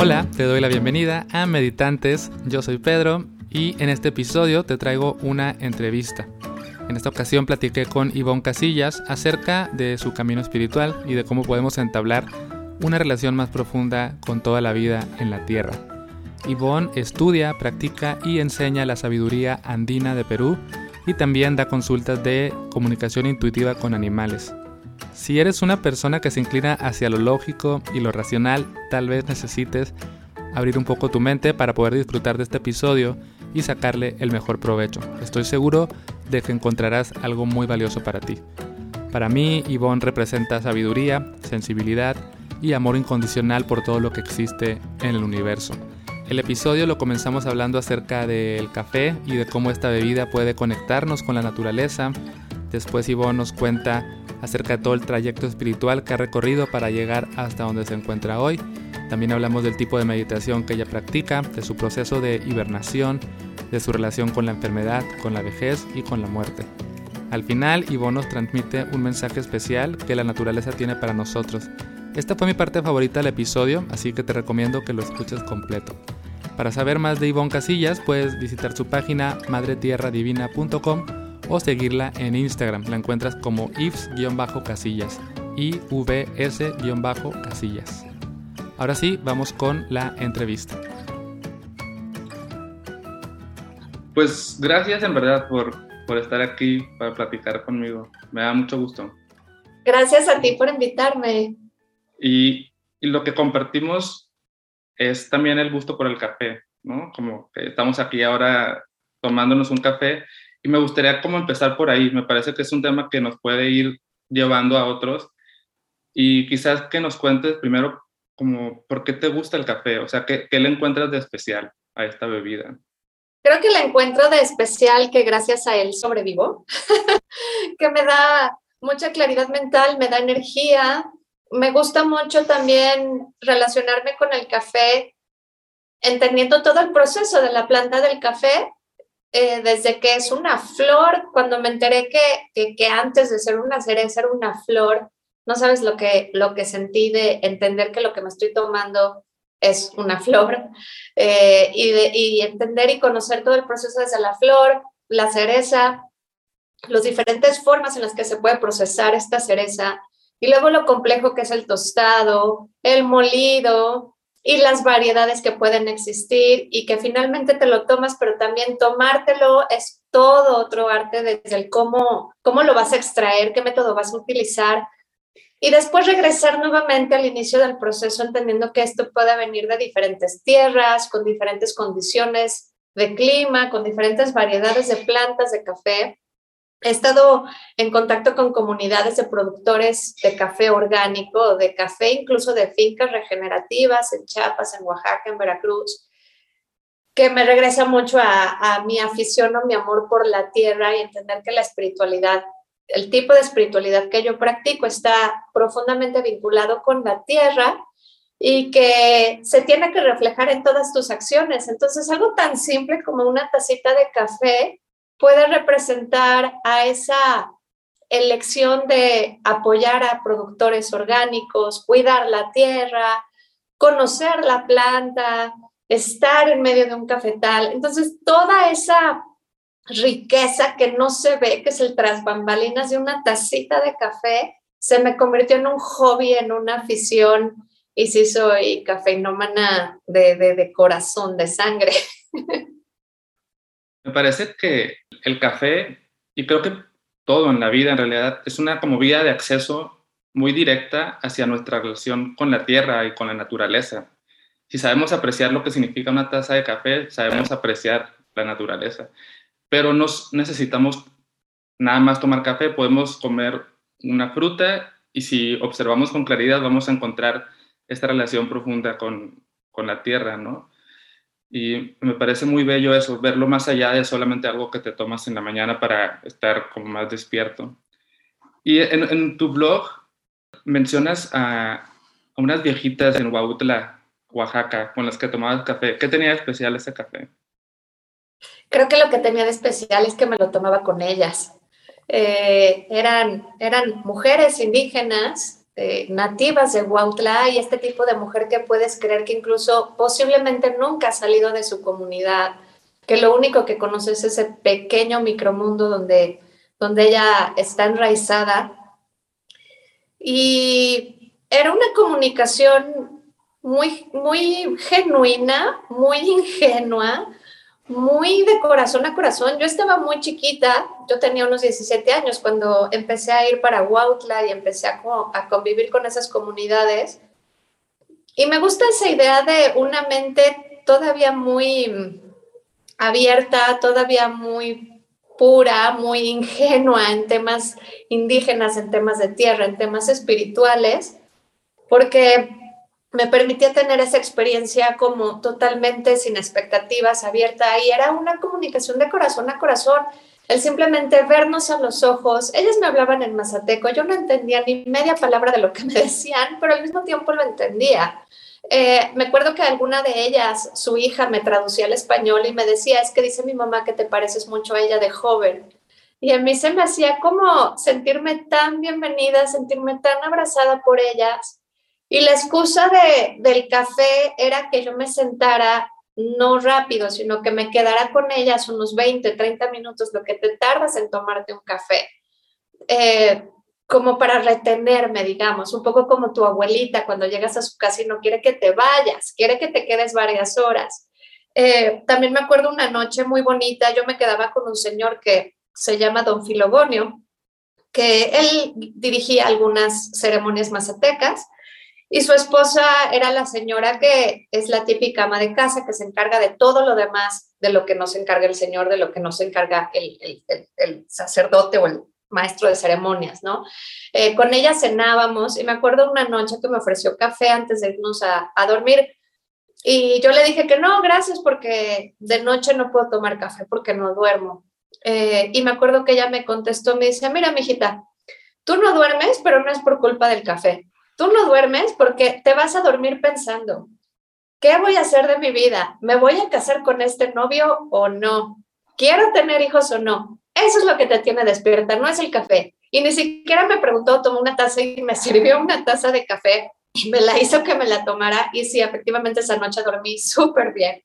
Hola, te doy la bienvenida a Meditantes. Yo soy Pedro y en este episodio te traigo una entrevista. En esta ocasión platiqué con Ivonne Casillas acerca de su camino espiritual y de cómo podemos entablar una relación más profunda con toda la vida en la Tierra. Ivonne estudia, practica y enseña la sabiduría andina de Perú y también da consultas de comunicación intuitiva con animales. Si eres una persona que se inclina hacia lo lógico y lo racional, tal vez necesites abrir un poco tu mente para poder disfrutar de este episodio y sacarle el mejor provecho. Estoy seguro de que encontrarás algo muy valioso para ti. Para mí, Yvonne representa sabiduría, sensibilidad y amor incondicional por todo lo que existe en el universo. El episodio lo comenzamos hablando acerca del café y de cómo esta bebida puede conectarnos con la naturaleza. Después Yvonne nos cuenta acerca de todo el trayecto espiritual que ha recorrido para llegar hasta donde se encuentra hoy. También hablamos del tipo de meditación que ella practica, de su proceso de hibernación, de su relación con la enfermedad, con la vejez y con la muerte. Al final, Ivonne nos transmite un mensaje especial que la naturaleza tiene para nosotros. Esta fue mi parte favorita del episodio, así que te recomiendo que lo escuches completo. Para saber más de Ivonne Casillas, puedes visitar su página madretierradivina.com o seguirla en Instagram. La encuentras como ifs-casillas, ivs-casillas. Ahora sí, vamos con la entrevista. Pues gracias en verdad por, por estar aquí para platicar conmigo. Me da mucho gusto. Gracias a ti por invitarme. Y, y, lo que compartimos es también el gusto por el café, ¿no? Como que estamos aquí ahora tomándonos un café y me gustaría como empezar por ahí. Me parece que es un tema que nos puede ir llevando a otros. Y quizás que nos cuentes primero como por qué te gusta el café, o sea, ¿qué, qué le encuentras de especial a esta bebida? Creo que le encuentro de especial que gracias a él sobrevivo, que me da mucha claridad mental, me da energía. Me gusta mucho también relacionarme con el café, entendiendo todo el proceso de la planta del café eh, desde que es una flor, cuando me enteré que, que, antes de ser una cereza era una flor, no sabes lo que, lo que sentí de entender que lo que me estoy tomando es una flor eh, y, de, y entender y conocer todo el proceso desde la flor, la cereza, las diferentes formas en las que se puede procesar esta cereza y luego lo complejo que es el tostado, el molido, y las variedades que pueden existir y que finalmente te lo tomas, pero también tomártelo es todo otro arte desde el cómo, cómo lo vas a extraer, qué método vas a utilizar. Y después regresar nuevamente al inicio del proceso entendiendo que esto puede venir de diferentes tierras, con diferentes condiciones de clima, con diferentes variedades de plantas de café He estado en contacto con comunidades de productores de café orgánico, de café incluso de fincas regenerativas en Chiapas, en Oaxaca, en Veracruz, que me regresa mucho a, mi afición o mi amor por la tierra y entender que la espiritualidad, el tipo de espiritualidad que yo practico está profundamente vinculado con la tierra y que se tiene que reflejar en todas tus acciones. Entonces, algo tan simple como una tacita de café puede representar a esa elección de apoyar a productores orgánicos, cuidar la tierra, conocer la planta, estar en medio de un cafetal. Entonces, toda esa riqueza que no se ve, que es el tras bambalinas de una tacita de café, se me convirtió en un hobby, en una afición, y sí soy cafeinómana de, de, de corazón, de sangre. Me parece que el café, y creo que todo en la vida en realidad, es una como vía de acceso muy directa hacia nuestra relación con la tierra y con la naturaleza. Si sabemos apreciar lo que significa una taza de café, sabemos apreciar la naturaleza. Pero no necesitamos nada más tomar café, podemos comer una fruta y si observamos con claridad vamos a encontrar esta relación profunda con, con la tierra, ¿no? Y me parece muy bello eso, verlo más allá de solamente algo que te tomas en la mañana para estar como más despierto. Y en, tu blog mencionas a, unas viejitas en Huautla, Oaxaca, con las que tomabas café. ¿Qué tenía de especial ese café? Creo que lo que tenía de especial es que me lo tomaba con ellas. Eh, eran, eran mujeres indígenas eh, nativas de Huautla y este tipo de mujer que puedes creer que incluso posiblemente nunca ha salido de su comunidad, que lo único que conoce es ese pequeño micromundo donde, donde ella está enraizada. Y era una comunicación muy, muy genuina, muy ingenua, muy de corazón a corazón. Yo estaba muy chiquita, yo tenía unos 17 años cuando empecé a ir para Huautla y empecé a, a, convivir con esas comunidades. Y me gusta esa idea de una mente todavía muy abierta, todavía muy pura, muy ingenua en temas indígenas, en temas de tierra, en temas espirituales, porque me permitía tener esa experiencia como totalmente sin expectativas, abierta, y era una comunicación de corazón a corazón, el simplemente vernos a los ojos. Ellas me hablaban en mazateco, yo no entendía ni media palabra de lo que me decían, pero al mismo tiempo lo entendía. Eh, me acuerdo que alguna de ellas, su hija, me traducía al español y me decía, es que dice mi mamá que te pareces mucho a ella de joven. Y a mí se me hacía como sentirme tan bienvenida, sentirme tan abrazada por ellas y la excusa de, del café era que yo me sentara no rápido, sino que me quedara con ellas unos 20, 30 minutos, lo que te tardas en tomarte un café, eh, como para retenerme, digamos, un poco como tu abuelita cuando llegas a su casa y no quiere que te vayas, quiere que te quedes varias horas. Eh, también me acuerdo una noche muy bonita, yo me quedaba con un señor que se llama Don Filogonio, que él dirigía algunas ceremonias mazatecas y su esposa era la señora que es la típica ama de casa que se encarga de todo lo demás, de lo que no se encarga el señor, de lo que no se encarga el, el, sacerdote o el maestro de ceremonias, ¿no? Eh, con ella cenábamos y me acuerdo una noche que me ofreció café antes de irnos a, a dormir y yo le dije que no, gracias porque de noche no puedo tomar café porque no duermo. Eh, y me acuerdo que ella me contestó, me dice, mira, mijita, tú no duermes, pero no es por culpa del café Tú no duermes porque te vas a dormir pensando, ¿qué voy a hacer de mi vida? ¿Me voy a casar con este novio o no? ¿Quiero tener hijos o no? Eso es lo que te tiene despierta, no es el café. Y ni siquiera me preguntó, tomó una taza y me sirvió una taza de café y me la hizo que me la tomara. Y sí, efectivamente esa noche dormí súper bien.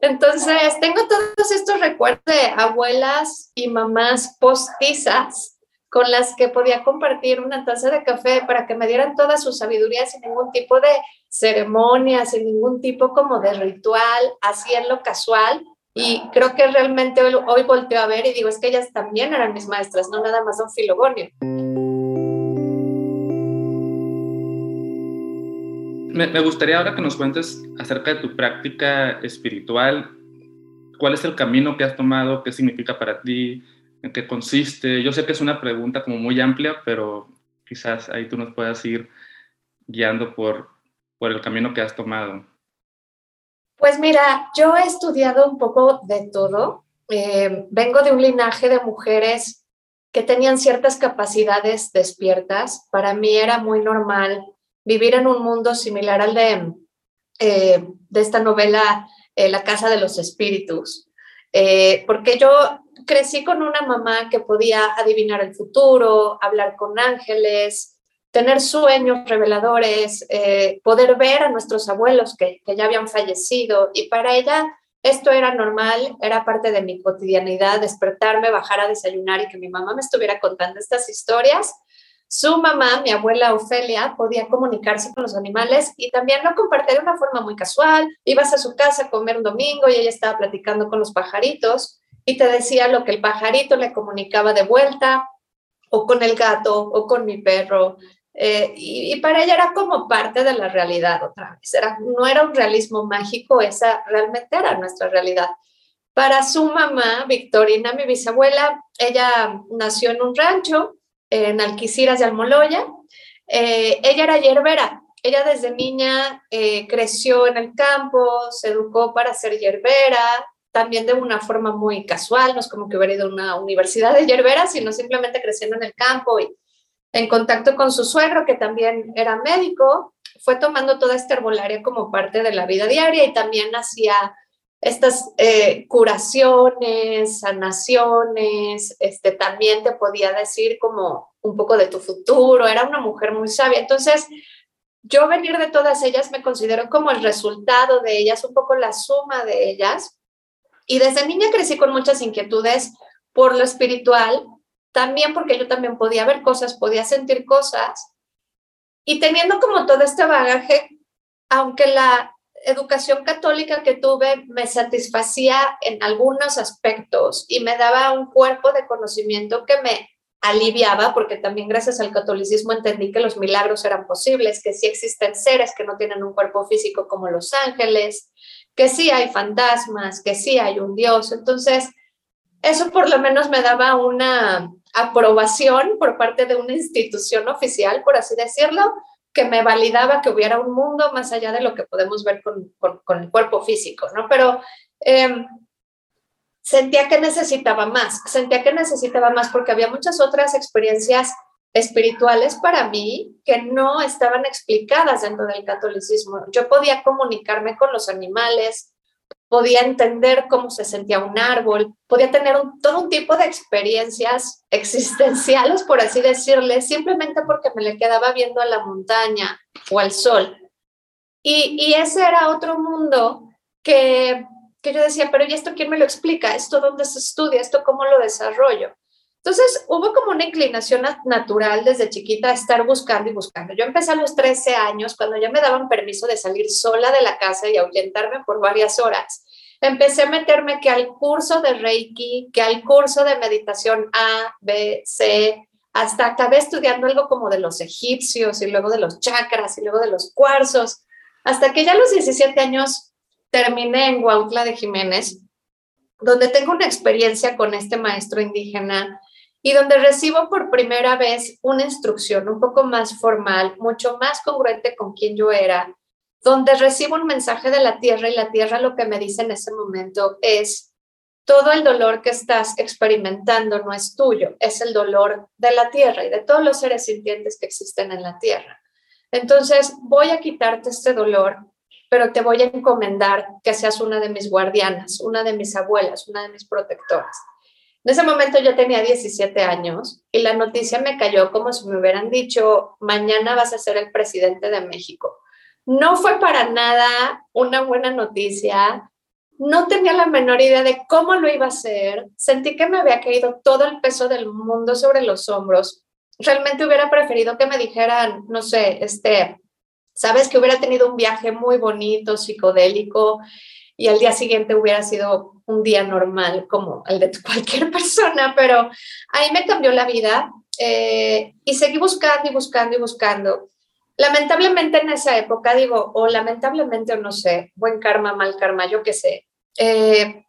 Entonces, tengo todos estos recuerdos de abuelas y mamás postizas con las que podía compartir una taza de café para que me dieran toda su sabiduría sin ningún tipo de ceremonia, sin ningún tipo como de ritual, así en lo casual. Y creo que realmente hoy, hoy volteo a ver y digo, es que ellas también eran mis maestras, no nada más un filogonio. Me, me gustaría ahora que nos cuentes acerca de tu práctica espiritual. ¿Cuál es el camino que has tomado? ¿Qué significa para ti? En qué consiste. Yo sé que es una pregunta como muy amplia, pero quizás ahí tú nos puedas ir guiando por, por el camino que has tomado. Pues mira, yo he estudiado un poco de todo. Eh, vengo de un linaje de mujeres que tenían ciertas capacidades despiertas. Para mí era muy normal vivir en un mundo similar al de, eh, de esta novela eh, La Casa de los Espíritus, porque yo crecí con una mamá que podía adivinar el futuro, hablar con ángeles, tener sueños reveladores, eh, poder ver a nuestros abuelos que, que ya habían fallecido. Y para ella esto era normal, era parte de mi cotidianidad, despertarme, bajar a desayunar y que mi mamá me estuviera contando estas historias. Su mamá, mi abuela Ofelia, podía comunicarse con los animales y también lo compartía de una forma muy casual. Ibas a su casa a comer un domingo y ella estaba platicando con los pajaritos y te decía lo que el pajarito le comunicaba de vuelta, o con el gato, o con mi perro. Eh, y, para ella era como parte de la realidad otra vez. Era, no era un realismo mágico, esa realmente era nuestra realidad. Para su mamá, Victorina, mi bisabuela, ella nació en un rancho en Alquiciras de Almoloya. Eh, ella era hierbera. Ella desde niña eh, creció en el campo, se educó para ser hierbera, también de una forma muy casual, no es como que hubiera ido a una universidad de hierbera, sino simplemente creciendo en el campo y en contacto con su suegro, que también era médico, fue tomando toda esta herbolaria como parte de la vida diaria y también hacía estas eh, curaciones, sanaciones, este, también te podía decir como un poco de tu futuro, era una mujer muy sabia. Entonces, yo venir de todas ellas me considero como el resultado de ellas, un poco la suma de ellas. Y desde niña crecí con muchas inquietudes por lo espiritual, también porque yo también podía ver cosas, podía sentir cosas. Y teniendo como todo este bagaje, aunque la educación católica que tuve me satisfacía en algunos aspectos y me daba un cuerpo de conocimiento que me aliviaba, porque también gracias al catolicismo entendí que los milagros eran posibles, que sí existen seres que no tienen un cuerpo físico como los ángeles, que sí hay fantasmas, que sí hay un Dios. Entonces, eso por lo menos me daba una aprobación por parte de una institución oficial, por así decirlo, que me validaba que hubiera un mundo más allá de lo que podemos ver con, con, el cuerpo físico, ¿no? Pero em, sentía que necesitaba más, sentía que necesitaba más porque había muchas otras experiencias espirituales para mí que no estaban explicadas dentro del catolicismo. Yo podía comunicarme con los animales, podía entender cómo se sentía un árbol, podía tener todo un tipo de experiencias existenciales, por así decirle, simplemente porque me le quedaba viendo a la montaña o al sol. Y, y ese era otro mundo que, que yo decía, pero ¿y esto quién me lo explica? ¿Esto dónde se estudia? ¿Esto cómo lo desarrollo? Entonces hubo como una inclinación natural desde chiquita a estar buscando y buscando. Yo empecé a los 13 años, cuando ya me daban permiso de salir sola de la casa y ahuyentarme por varias horas. Empecé a meterme que al curso de Reiki, que al curso de meditación A, B, C, hasta acabé estudiando algo como de los egipcios y luego de los chakras y luego de los cuarzos, hasta que ya a los 17 años terminé en Huautla de Jiménez, donde tengo una experiencia con este maestro indígena y donde recibo por primera vez una instrucción un poco más formal, mucho más congruente con quien yo era, donde recibo un mensaje de la tierra y la tierra lo que me dice en ese momento es, todo el dolor que estás experimentando no es tuyo, es el dolor de la tierra y de todos los seres sintientes que existen en la tierra. Entonces, voy a quitarte este dolor, pero te voy a encomendar que seas una de mis guardianas, una de mis abuelas, una de mis protectoras. En ese momento yo tenía 17 años y la noticia me cayó como si me hubieran dicho, mañana vas a ser el presidente de México. No fue para nada una buena noticia. No tenía la menor idea de cómo lo iba a hacer. Sentí que me había caído todo el peso del mundo sobre los hombros. Realmente hubiera preferido que me dijeran, no sé, este, sabes que hubiera tenido un viaje muy bonito, psicodélico, y al día siguiente hubiera sido un día normal como el de cualquier persona, pero ahí me cambió la vida eh, y seguí buscando y buscando y buscando. Lamentablemente en esa época, digo, o lamentablemente o no sé, buen karma, mal karma, yo qué sé, eh,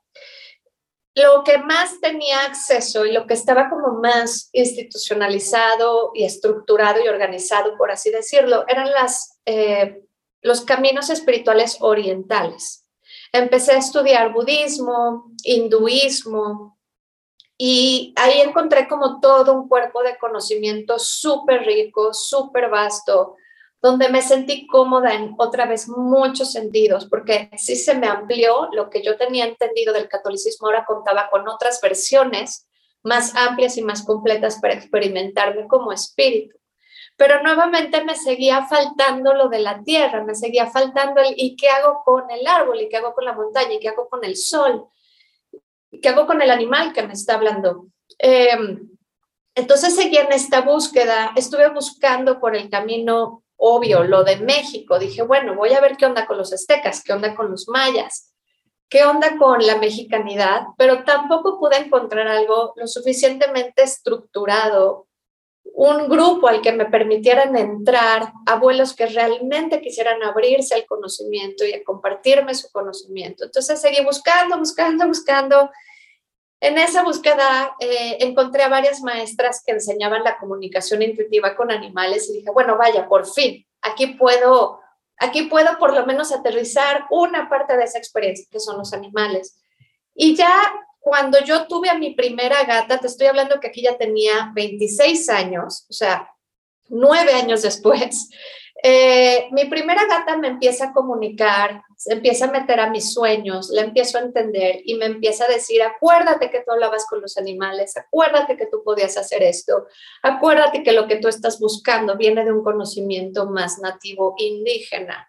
lo que más tenía acceso y lo que estaba como más institucionalizado y estructurado y organizado, por así decirlo, eran las, eh, los caminos espirituales orientales. Empecé a estudiar budismo, hinduismo, y ahí encontré como todo un cuerpo de conocimiento súper rico, súper vasto, donde me sentí cómoda en otra vez muchos sentidos, porque sí se me amplió lo que yo tenía entendido del catolicismo, ahora contaba con otras versiones más amplias y más completas para experimentarme como espíritu pero nuevamente me seguía faltando lo de la tierra, me seguía faltando el ¿y qué hago con el árbol? ¿y qué hago con la montaña? ¿y qué hago con el sol? ¿y qué hago con el animal que me está hablando? Em, entonces seguí en esta búsqueda, estuve buscando por el camino obvio, lo de México, dije, bueno, voy a ver qué onda con los aztecas, qué onda con los mayas, qué onda con la mexicanidad, pero tampoco pude encontrar algo lo suficientemente estructurado un grupo al que me permitieran entrar, abuelos que realmente quisieran abrirse al conocimiento y a compartirme su conocimiento. Entonces seguí buscando, buscando, buscando. En esa búsqueda eh, encontré a varias maestras que enseñaban la comunicación intuitiva con animales y dije, bueno, vaya, por fin, aquí puedo, aquí puedo por lo menos aterrizar una parte de esa experiencia que son los animales. Y ya cuando yo tuve a mi primera gata, te estoy hablando que aquí ya tenía 26 años, o sea, nueve años después, Eh, mi primera gata me empieza a comunicar, se empieza a meter a mis sueños, la empiezo a entender y me empieza a decir, acuérdate que tú hablabas con los animales, acuérdate que tú podías hacer esto, acuérdate que lo que tú estás buscando viene de un conocimiento más nativo indígena.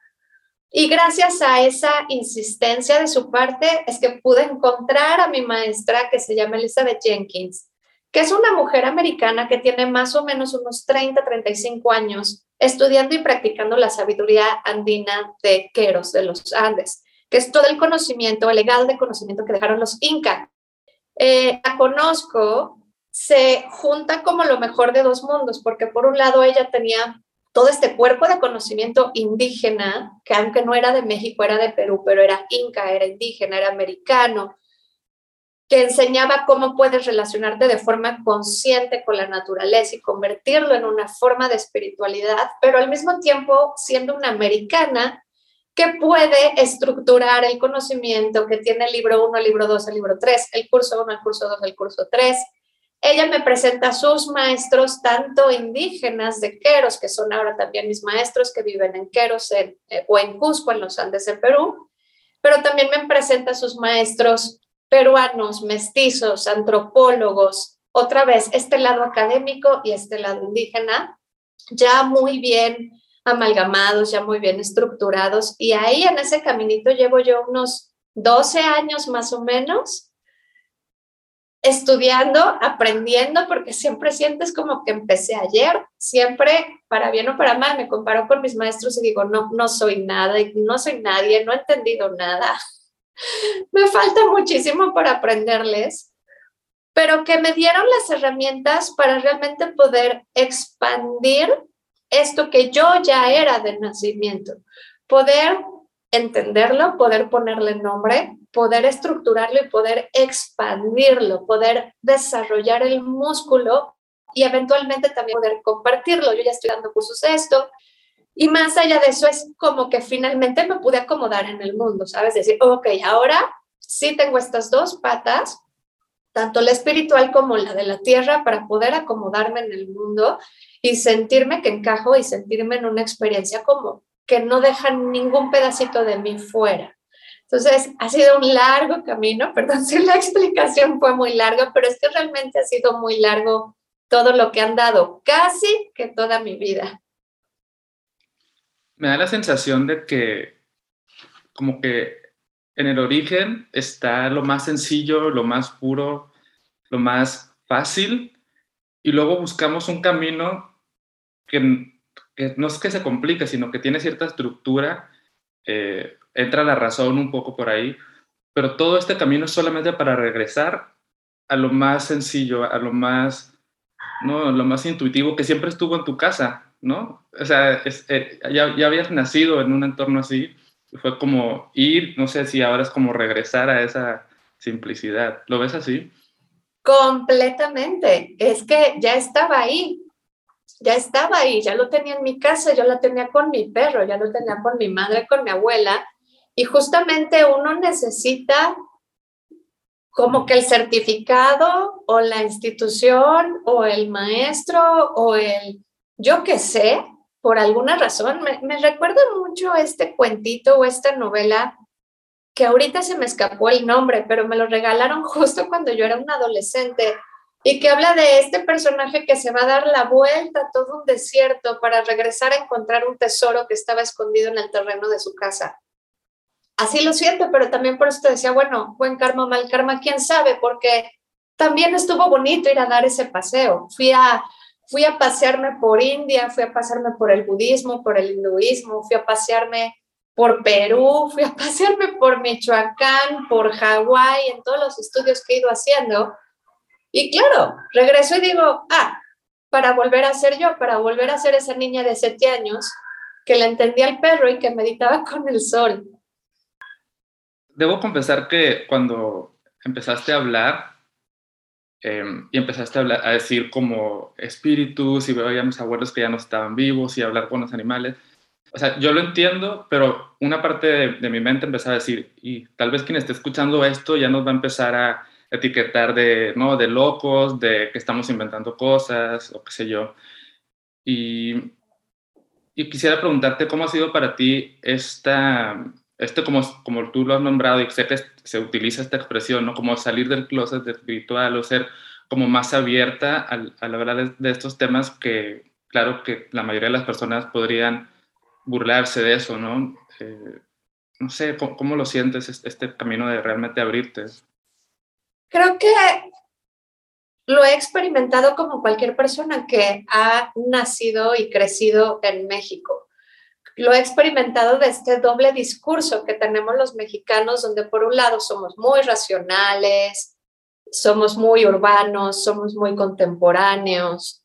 Y gracias a esa insistencia de su parte es que pude encontrar a mi maestra que se llama Elizabeth Jenkins, que es una mujer americana que tiene más o menos unos 30, 35 años estudiando y practicando la sabiduría andina de Queros, de los Andes, que es todo el conocimiento, el legado de conocimiento que dejaron los incas. Eh, la conozco, se junta como lo mejor de dos mundos, porque por un lado ella tenía todo este cuerpo de conocimiento indígena, que aunque no era de México, era de Perú, pero era inca, era indígena, era americano, que enseñaba cómo puedes relacionarte de forma consciente con la naturaleza y convertirlo en una forma de espiritualidad, pero al mismo tiempo siendo una americana que puede estructurar el conocimiento que tiene el libro 1, el libro 2, el libro 3, el curso 1, el curso 2, el curso 3. Ella me presenta a sus maestros, tanto indígenas de Queros, que son ahora también mis maestros que viven en Queros eh, o en Cusco, en los Andes, en Perú, pero también me presenta a sus maestros peruanos, mestizos, antropólogos, otra vez este lado académico y este lado indígena, ya muy bien amalgamados, ya muy bien estructurados. Y ahí en ese caminito llevo yo unos 12 años más o menos estudiando, aprendiendo, porque siempre sientes como que empecé ayer, siempre, para bien o para mal, me comparo con mis maestros y digo, no, no soy nada, no soy nadie, no he entendido nada. me falta muchísimo para aprenderles, pero que me dieron las herramientas para realmente poder expandir esto que yo ya era de nacimiento, poder entenderlo, poder ponerle nombre, poder estructurarlo y poder expandirlo, poder desarrollar el músculo y eventualmente también poder compartirlo. Yo ya estoy dando cursos de esto, y más allá de eso es como que finalmente me pude acomodar en el mundo, ¿sabes? Decir, ok, ahora sí tengo estas dos patas, tanto la espiritual como la de la tierra, para poder acomodarme en el mundo y sentirme que encajo y sentirme en una experiencia como que no deja ningún pedacito de mí fuera. Entonces, ha sido un largo camino, perdón si la explicación fue muy larga, pero es que realmente ha sido muy largo todo lo que han dado, casi que toda mi vida. Me da la sensación de que como que en el origen está lo más sencillo, lo más puro, lo más fácil, y luego buscamos un camino que, no es que se complique, sino que tiene cierta estructura, eh, entra la razón un poco por ahí, pero todo este camino es solamente para regresar a lo más sencillo, a lo más, ¿no? lo más intuitivo que siempre estuvo en tu casa, ¿no? O sea, eh, ya, ya, habías nacido en un entorno así, fue como ir, no sé si ahora es como regresar a esa simplicidad. ¿Lo ves así? Completamente, es que ya estaba ahí, ya estaba ahí, ya lo tenía en mi casa, yo la tenía con mi perro, ya lo tenía con mi madre, con mi abuela, y justamente uno necesita como que el certificado o la institución o el maestro o el yo que sé, por alguna razón, me, me recuerda mucho este cuentito o esta novela que ahorita se me escapó el nombre, pero me lo regalaron justo cuando yo era un adolescente y que habla de este personaje que se va a dar la vuelta a todo un desierto para regresar a encontrar un tesoro que estaba escondido en el terreno de su casa. Así lo siento, pero también por eso te decía, bueno, buen karma, mal karma, quién sabe, porque también estuvo bonito ir a dar ese paseo. Fui a Fui a pasearme por India, fui a pasearme por el budismo, por el hinduismo, fui a pasearme por Perú, fui a pasearme por Michoacán, por Hawái, en todos los estudios que he ido haciendo. Y claro, regreso y digo, ah, para volver a ser yo, para volver a ser esa niña de siete años que le entendía al perro y que meditaba con el sol. Debo confesar que cuando empezaste a hablar, Em, y empezaste a, hablar, a, decir como espíritus y veía a mis abuelos que ya no estaban vivos y hablar con los animales. O sea, yo lo entiendo, pero una parte de, mi mente empezó a decir, y tal vez quien esté escuchando esto ya nos va a empezar a etiquetar de, ¿no? de locos, de que estamos inventando cosas o qué sé yo. Y Y quisiera preguntarte cómo ha sido para ti esta, este como, como tú lo has nombrado y sé que se utiliza esta expresión, ¿no? Como salir del closet espiritual o ser como más abierta a hablar de, estos temas que, claro, que la mayoría de las personas podrían burlarse de eso, ¿no? Eh, no sé, ¿cómo, lo sientes este camino de realmente abrirte? Creo que lo he experimentado como cualquier persona que ha nacido y crecido en México. Lo he experimentado de este doble discurso que tenemos los mexicanos, donde por un lado somos muy racionales, somos muy urbanos, somos muy contemporáneos,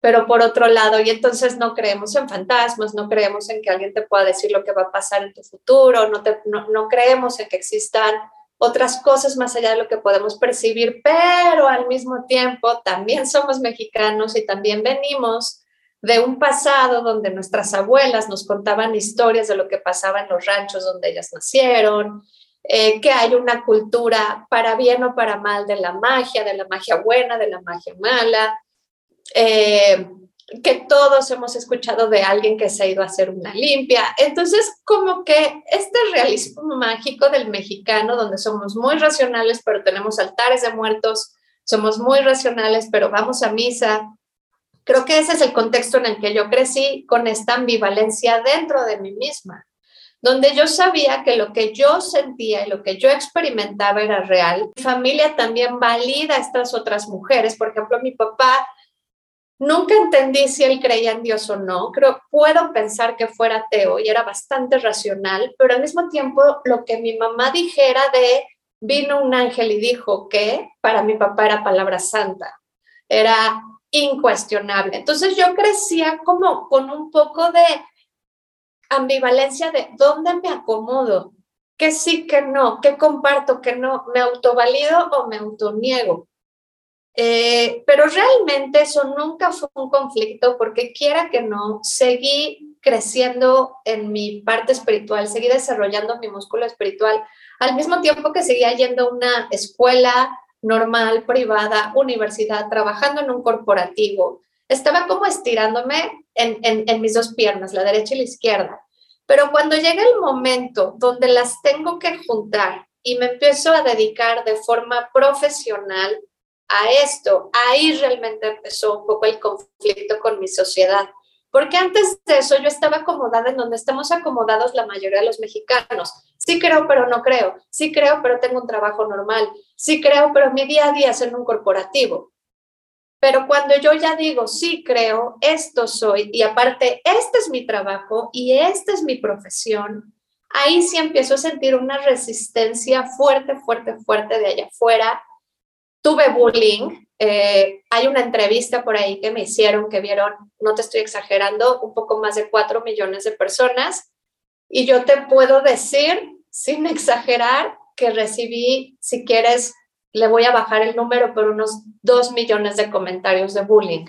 pero por otro lado, y entonces no creemos en fantasmas, no creemos en que alguien te pueda decir lo que va a pasar en tu futuro, no, creemos en que existan otras cosas más allá de lo que podemos percibir, pero al mismo tiempo también somos mexicanos y también venimos de un pasado donde nuestras abuelas nos contaban historias de lo que pasaba en los ranchos donde ellas nacieron, eh, que hay una cultura para bien o para mal de la magia, de la magia buena, de la magia mala, eh, que todos hemos escuchado de alguien que se ha ido a hacer una limpia. Entonces, como que este realismo mágico del mexicano, donde somos muy racionales, pero tenemos altares de muertos, somos muy racionales, pero vamos a misa. Creo que ese es el contexto en el que yo crecí con esta ambivalencia dentro de mí misma donde yo sabía que lo que yo sentía y lo que yo experimentaba era real. Mi familia también valida a estas otras mujeres. Por ejemplo, mi papá, nunca entendí si él creía en Dios o no. Creo, puedo pensar que fuera ateo y era bastante racional, pero al mismo tiempo lo que mi mamá dijera de vino un ángel y dijo que para mi papá era palabra santa. Era incuestionable. Entonces yo crecía como con un poco de ambivalencia de dónde me acomodo, que sí, que no, que comparto, que no, me autovalido o me autoniego. Eh, pero realmente eso nunca fue un conflicto porque quiera que no, seguí creciendo en mi parte espiritual, seguí desarrollando mi músculo espiritual, al mismo tiempo que seguía yendo a una escuela normal, privada, universidad, trabajando en un corporativo. Estaba como estirándome en, mis dos piernas, la derecha y la izquierda. Pero cuando llega el momento donde las tengo que juntar y me empiezo a dedicar de forma profesional a esto, ahí realmente empezó un poco el conflicto con mi sociedad. Porque antes de eso yo estaba acomodada en donde estamos acomodados la mayoría de los mexicanos. Sí creo, pero no creo. Sí creo, pero tengo un trabajo normal. Sí creo, pero mi día a día es en un corporativo. Pero cuando yo ya digo, sí creo, esto soy, y aparte, este es mi trabajo y esta es mi profesión, ahí sí empiezo a sentir una resistencia fuerte, fuerte, fuerte de allá afuera. Tuve bullying. Eh, hay una entrevista por ahí que me hicieron, que vieron, no te estoy exagerando, un poco más de cuatro millones de personas. Y yo te puedo decir, sin exagerar, que recibí, si quieres, le voy a bajar el número por unos dos millones de comentarios de bullying.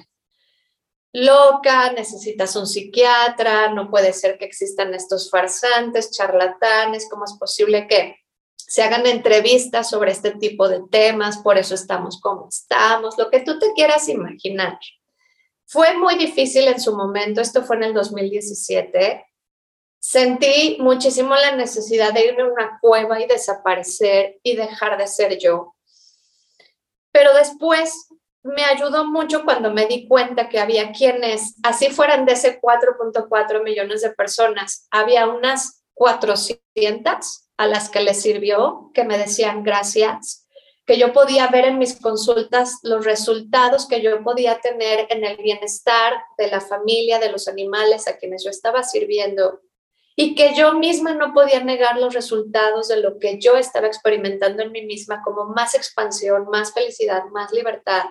Loca, necesitas un psiquiatra, no puede ser que existan estos farsantes, charlatanes, ¿cómo es posible que se hagan entrevistas sobre este tipo de temas? Por eso estamos como estamos, lo que tú te quieras imaginar. Fue muy difícil en su momento, esto fue en el 2017. Sentí muchísimo la necesidad de irme a una cueva y desaparecer y dejar de ser yo pero después me ayudó mucho cuando me di cuenta que había quienes, así fueran de ese 4.4 millones de personas, había unas 400 a las que les sirvió, que me decían gracias, que yo podía ver en mis consultas los resultados que yo podía tener en el bienestar de la familia, de los animales a quienes yo estaba sirviendo y que yo misma no podía negar los resultados de lo que yo estaba experimentando en mí misma como más expansión, más felicidad, más libertad.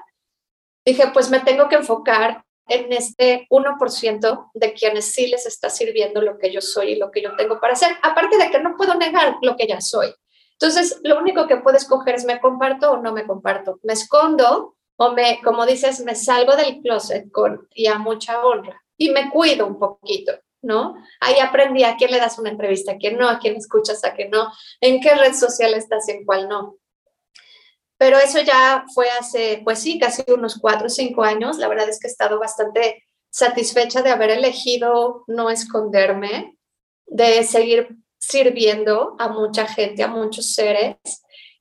Dije, pues me tengo que enfocar en este 1% de quienes sí les está sirviendo lo que yo soy y lo que yo tengo para hacer, aparte de que no puedo negar lo que ya soy. Entonces, lo único que puedo escoger es me comparto o no me comparto, me escondo o me, como dices, me salgo del closet con y a mucha honra y me cuido un poquito. ¿no? Ahí aprendí a quién le das una entrevista, a quién no, a quién escuchas, a quién no, en qué red social estás y en cuál no. Pero eso ya fue hace, pues sí, casi unos cuatro o cinco años. La verdad es que he estado bastante satisfecha de haber elegido no esconderme, de seguir sirviendo a mucha gente, a muchos seres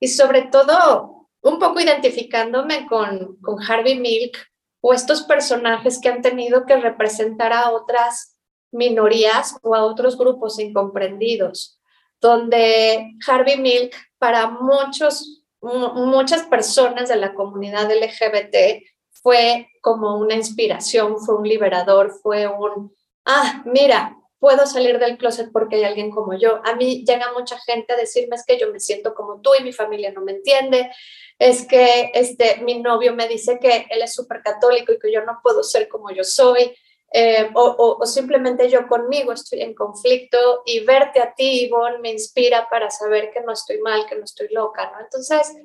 y sobre todo un poco identificándome con, con Harvey Milk o estos personajes que han tenido que representar a otras minorías o a otros grupos incomprendidos, donde Harvey Milk para muchos, muchas personas de la comunidad LGBT fue como una inspiración, fue un liberador, fue un, ah, mira, puedo salir del closet porque hay alguien como yo. A mí llega mucha gente a decirme es que yo me siento como tú y mi familia no me entiende, es que este, mi novio me dice que él es súper católico y que yo no puedo ser como yo soy. Eh, o, o, simplemente yo conmigo estoy en conflicto y verte a ti, Ivonne, me inspira para saber que no estoy mal, que no estoy loca, ¿no? Entonces,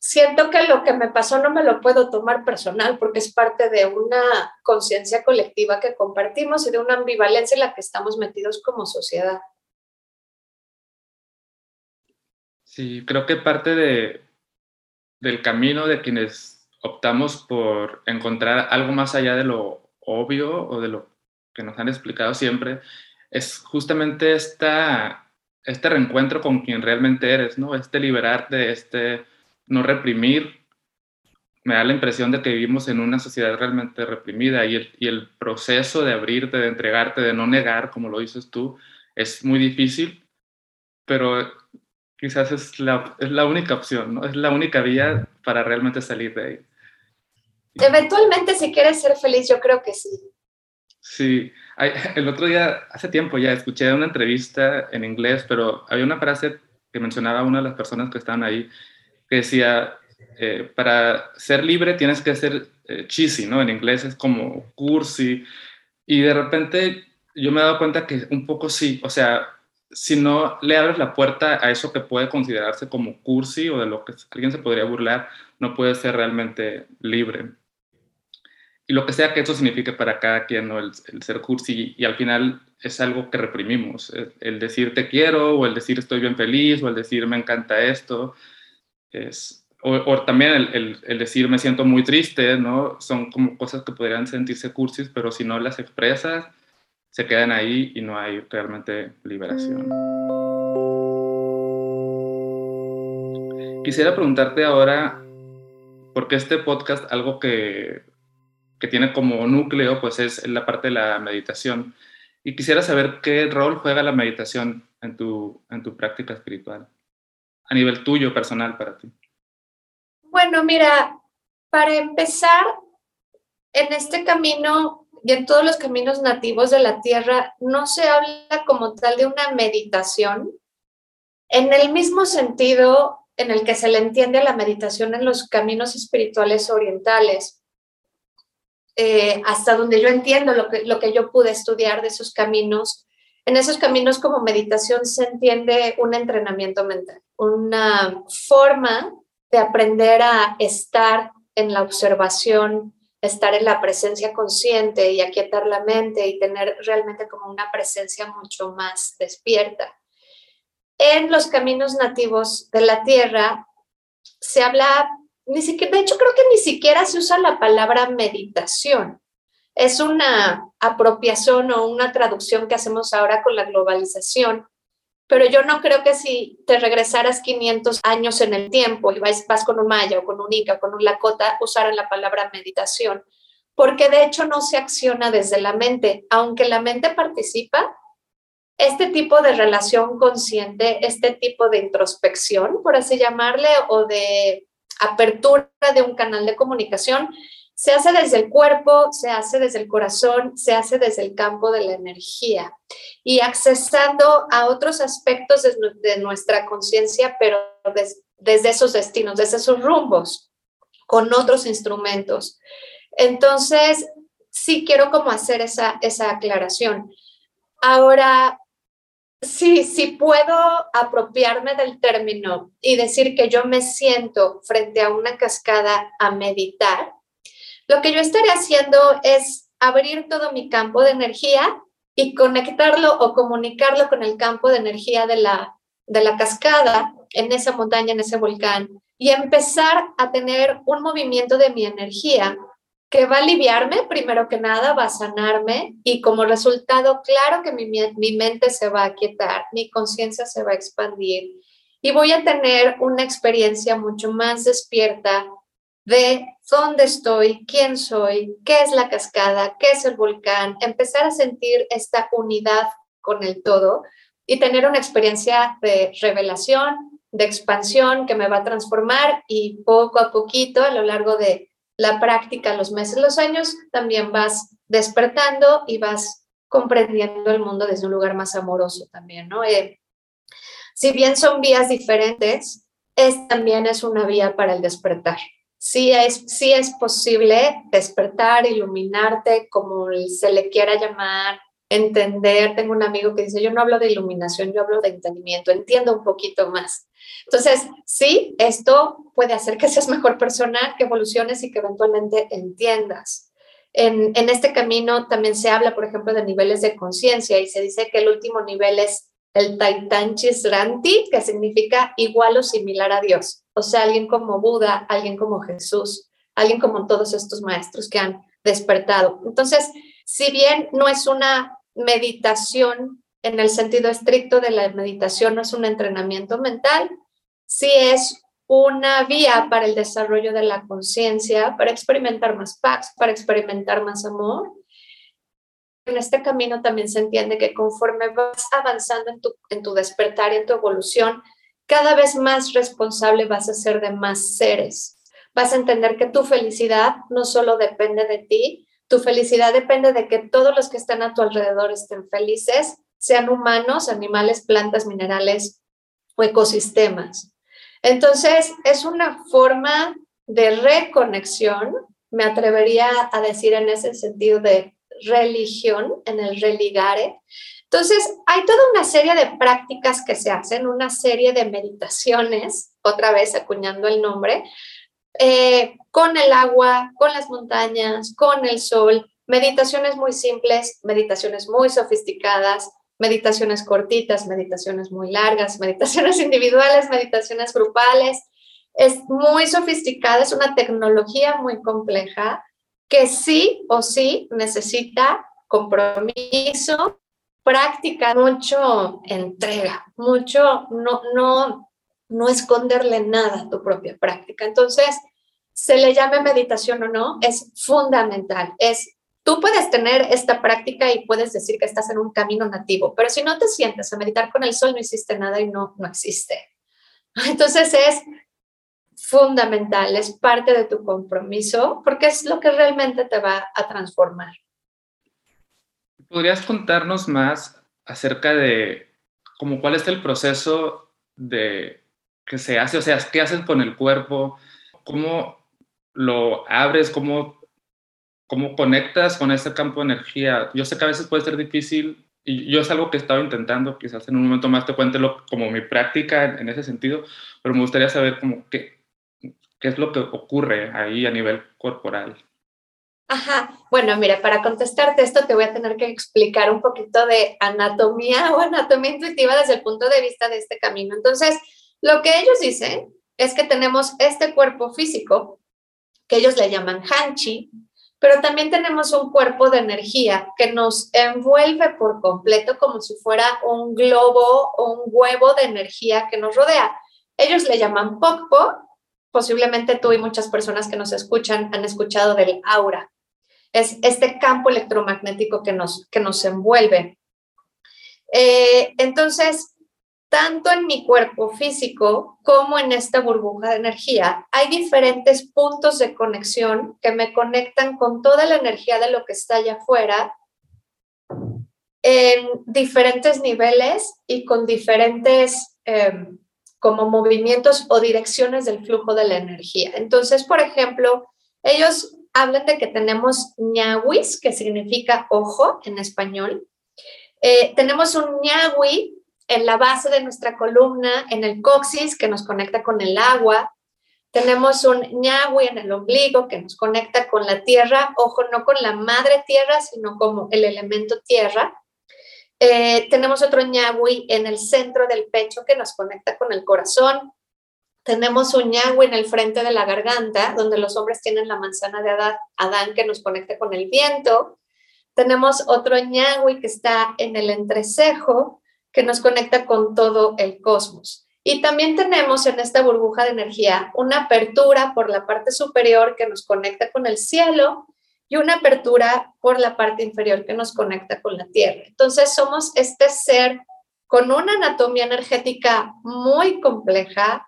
siento que lo que me pasó no me lo puedo tomar personal porque es parte de una conciencia colectiva que compartimos y de una ambivalencia en la que estamos metidos como sociedad. Sí, creo que parte de, del camino de quienes optamos por encontrar algo más allá de lo obvio o de lo que nos han explicado siempre es justamente esta, este reencuentro con quien realmente eres, ¿no? Este liberarte, este no reprimir. Me da la impresión de que vivimos en una sociedad realmente reprimida y el, proceso de abrirte, de entregarte, de no negar, como lo dices tú, es muy difícil, pero quizás es la, es la única opción, ¿no? Es la única vía para realmente salir de ahí. Eventualmente, si quieres ser feliz, yo creo que sí. Sí, el otro día, hace tiempo ya, escuché una entrevista en inglés, pero había una frase que mencionaba una de las personas que estaban ahí, que decía, eh, para ser libre tienes que ser eh, cheesy, ¿no? En inglés es como cursi. Y de repente yo me he dado cuenta que un poco sí, o sea, si no le abres la puerta a eso que puede considerarse como cursi o de lo que alguien se podría burlar, no puede ser realmente libre. Y lo que sea que eso signifique para cada quien, ¿no? el, ser cursi, y al final es algo que reprimimos, el, el decir te quiero, o el decir estoy bien feliz, o el decir me encanta esto, es, o, también el, el, decir me siento muy triste, ¿no? Son como cosas que podrían sentirse cursis, pero si no las expresas, se quedan ahí y no hay realmente liberación. Quisiera preguntarte ahora, porque este podcast, algo que, que tiene como núcleo, pues es la parte de la meditación. Y quisiera saber qué rol juega la meditación en tu, en tu práctica espiritual a nivel tuyo, personal para ti? Bueno, mira, para empezar, en este camino y en todos los caminos nativos de la tierra, no se habla como tal de una meditación, en el mismo sentido en el que se le entiende a la meditación en los caminos espirituales orientales. Eh, hasta donde yo entiendo lo que, lo que yo pude estudiar de esos caminos, en esos caminos como meditación se entiende un entrenamiento mental, una forma de aprender a estar en la observación, estar en la presencia consciente y aquietar la mente y tener realmente como una presencia mucho más despierta. En los caminos nativos de la tierra se habla, ni siquiera, de hecho creo que ni siquiera se usa la palabra meditación es una apropiación o una traducción que hacemos ahora con la globalización, pero yo no creo que si te regresaras 500 años en el tiempo y vas, vas con un maya o con un inca o con un lakota, usaran la palabra meditación, porque de hecho no se acciona desde la mente, aunque la mente participa. Este tipo de relación consciente, este tipo de introspección, por así llamarle, o de apertura de un canal de comunicación, se hace desde el cuerpo, se hace desde el corazón, se hace desde el campo de la energía y accesando a otros aspectos de, nuestra conciencia, pero desde esos destinos, desde esos rumbos, con otros instrumentos. Entonces, sí quiero como hacer esa, esa aclaración. Ahora, sí, sí puedo apropiarme del término y decir que yo me siento frente a una cascada a meditar, lo que yo estaré haciendo es abrir todo mi campo de energía y conectarlo o comunicarlo con el campo de energía de la, de la cascada en esa montaña, en ese volcán, y empezar a tener un movimiento de mi energía que va a aliviarme, primero que nada, va a sanarme y como resultado, claro que mi, mi mente se va a quietar, mi conciencia se va a expandir y voy a tener una experiencia mucho más despierta de dónde estoy, quién soy, qué es la cascada, qué es el volcán, empezar a sentir esta unidad con el todo y tener una experiencia de revelación, de expansión que me va a transformar y poco a poquito a lo largo de la práctica, los meses, los años, también vas despertando y vas comprendiendo el mundo desde un lugar más amoroso también, ¿no? Eh, si bien son vías diferentes, es, también es una vía para el despertar. Sí es, sí es posible despertar, iluminarte, como se le quiera llamar, entender. Tengo un amigo que dice, yo no hablo de iluminación, yo hablo de entendimiento, entiendo un poquito más. Entonces, sí, esto puede hacer que seas mejor persona, que evoluciones y que eventualmente entiendas. En, en este camino también se habla, por ejemplo, de niveles de conciencia y se dice que el último nivel es el Taitanchis Ranti, que significa igual o similar a Dios. O sea, alguien como Buda, alguien como Jesús, alguien como todos estos maestros que han despertado. Entonces, si bien no es una meditación en el sentido estricto de la meditación, no es un entrenamiento mental, sí es una vía para el desarrollo de la conciencia, para experimentar más paz, para experimentar más amor. En este camino también se entiende que conforme vas avanzando en tu, en tu despertar y en tu evolución, cada vez más responsable vas a ser de más seres. Vas a entender que tu felicidad no solo depende de ti, tu felicidad depende de que todos los que están a tu alrededor estén felices, sean humanos, animales, plantas, minerales o ecosistemas. Entonces, es una forma de reconexión, me atrevería a decir en ese sentido de religión, en el religare. Entonces, hay toda una serie de prácticas que se hacen, una serie de meditaciones, otra vez acuñando el nombre, eh, con el agua, con las montañas, con el sol, meditaciones muy simples, meditaciones muy sofisticadas, meditaciones cortitas, meditaciones muy largas, meditaciones individuales, meditaciones grupales. Es muy sofisticada, es una tecnología muy compleja que sí o sí necesita compromiso, práctica, mucho entrega, mucho no, no, no esconderle nada a tu propia práctica. Entonces, se le llame meditación o no, es fundamental. Es, tú puedes tener esta práctica y puedes decir que estás en un camino nativo, pero si no te sientes a meditar con el sol, no hiciste nada y no, no existe. Entonces es fundamental, es parte de tu compromiso, porque es lo que realmente te va a transformar. ¿Podrías contarnos más acerca de cómo cuál es el proceso de que se hace, o sea, qué haces con el cuerpo, cómo lo abres, cómo, cómo conectas con ese campo de energía. Yo sé que a veces puede ser difícil y yo es algo que he estado intentando, quizás en un momento más te cuente como mi práctica en, ese sentido, pero me gustaría saber cómo qué, qué es lo que ocurre ahí a nivel corporal. Ajá, bueno, mira, para contestarte esto te voy a tener que explicar un poquito de anatomía o anatomía intuitiva desde el punto de vista de este camino. Entonces, lo que ellos dicen es que tenemos este cuerpo físico, que ellos le llaman Hanchi, pero también tenemos un cuerpo de energía que nos envuelve por completo como si fuera un globo o un huevo de energía que nos rodea. Ellos le llaman Pokpo, posiblemente tú y muchas personas que nos escuchan han escuchado del aura. Es este campo electromagnético que nos, que nos envuelve. Eh, entonces, tanto en mi cuerpo físico como en esta burbuja de energía, hay diferentes puntos de conexión que me conectan con toda la energía de lo que está allá afuera en diferentes niveles y con diferentes em, como movimientos o direcciones del flujo de la energía. Entonces, por ejemplo, ellos hablan de que tenemos ñahuis, que significa ojo en español. Eh, tenemos un ñahui en la base de nuestra columna, en el coxis, que nos conecta con el agua. Tenemos un ñahui en el ombligo que nos conecta con la tierra, ojo, no con la madre tierra, sino como el elemento tierra. Eh, tenemos otro ñahui en el centro del pecho que nos conecta con el corazón. Tenemos un ñagüe en el frente de la garganta, donde los hombres tienen la manzana de Adán, que nos conecta con el viento. Tenemos otro ñagüe que está en el entrecejo, que nos conecta con todo el cosmos. Y también tenemos en esta burbuja de energía una apertura por la parte superior que nos conecta con el cielo y una apertura por la parte inferior que nos conecta con la tierra. Entonces somos este ser con una anatomía energética muy compleja,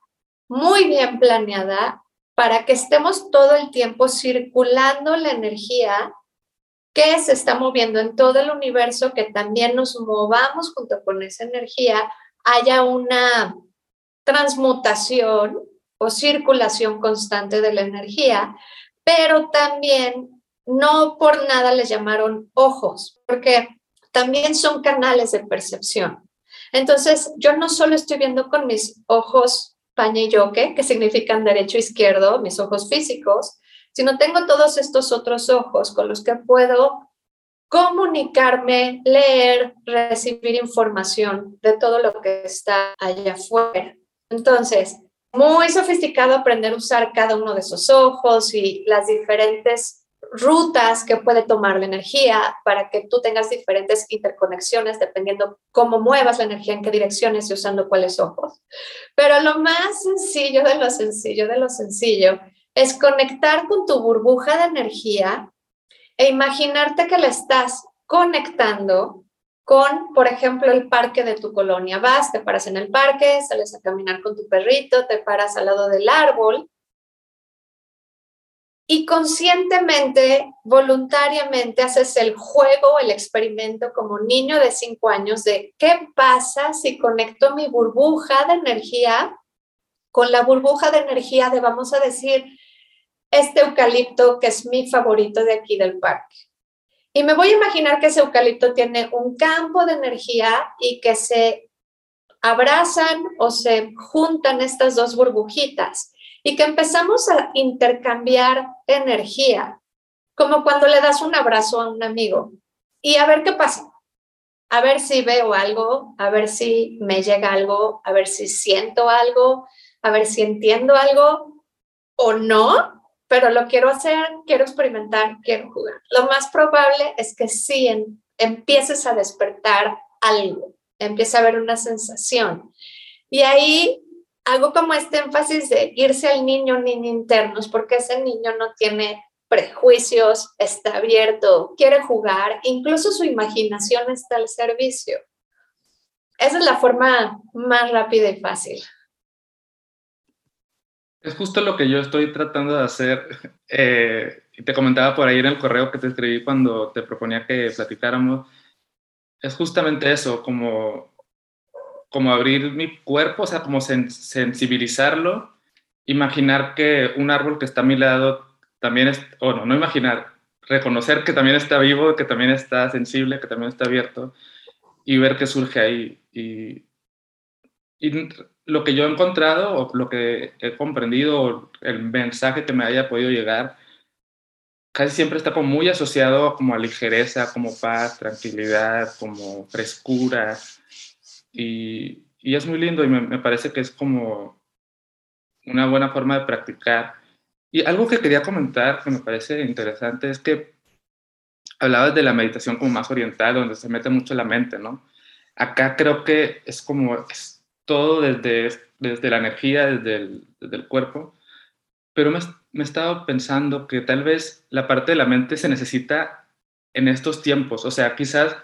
muy bien planeada, para que estemos todo el tiempo circulando la energía que se está moviendo en todo el universo, que también nos movamos junto con esa energía, haya una transmutación o circulación constante de la energía, pero también no por nada les llamaron ojos, porque también son canales de percepción. Entonces, yo no solo estoy viendo con mis ojos yoke, que significan derecho e izquierdo, mis ojos físicos, sino tengo todos estos otros ojos con los que puedo comunicarme, leer, recibir información de todo lo que está allá afuera. Entonces, muy sofisticado aprender a usar cada uno de esos ojos y las diferentes rutas que puede tomar la energía para que tú tengas diferentes interconexiones dependiendo cómo muevas la energía, en qué direcciones y usando cuáles ojos. Pero lo más sencillo de lo sencillo de lo sencillo es conectar con tu burbuja de energía e imaginarte que la estás conectando con, por ejemplo, el parque de tu colonia. Vas, te paras en el parque, sales a caminar con tu perrito, te paras al lado del árbol y conscientemente, voluntariamente haces el juego, el experimento como niño de cinco años de qué pasa si conecto mi burbuja de energía con la burbuja de energía de, vamos a decir, este eucalipto que es mi favorito de aquí del parque. Y me voy a imaginar que ese eucalipto tiene un campo de energía y que se abrazan o se juntan estas dos burbujitas y que empezamos a intercambiar energía, como cuando le das un abrazo a un amigo y a ver qué pasa. A ver si veo algo, a ver si me llega algo, a ver si siento algo, a ver si entiendo algo o no, pero lo quiero hacer, quiero experimentar, quiero jugar. Lo más probable es que sí empieces a despertar algo, empieza a haber una sensación. Y ahí hago como este énfasis de irse al niño, niño internos, porque ese niño no tiene prejuicios, está abierto, quiere jugar, incluso su imaginación está al servicio. Esa es la forma más rápida y fácil. Es justo lo que yo estoy tratando de hacer. Eh, te comentaba por ahí en el correo que te escribí cuando te proponía que platicáramos. Es justamente eso, como como abrir mi cuerpo, o sea, como sensibilizarlo, imaginar que un árbol que está a mi lado también es, o no, no imaginar, reconocer que también está vivo, que también está sensible, que también está abierto y ver qué surge ahí. Y, y lo que yo he encontrado o lo que he comprendido, el mensaje que me haya podido llegar, casi siempre está como muy asociado como a ligereza, como paz, tranquilidad, como frescura, y, es muy lindo y me, parece que es como una buena forma de practicar. Y algo que quería comentar que me parece interesante es que hablabas de la meditación como más oriental, donde se mete mucho la mente, ¿no? Acá creo que es como todo desde, desde la energía, desde el, cuerpo, pero me, me he estado pensando que tal vez la parte de la mente se necesita en estos tiempos, o sea, quizás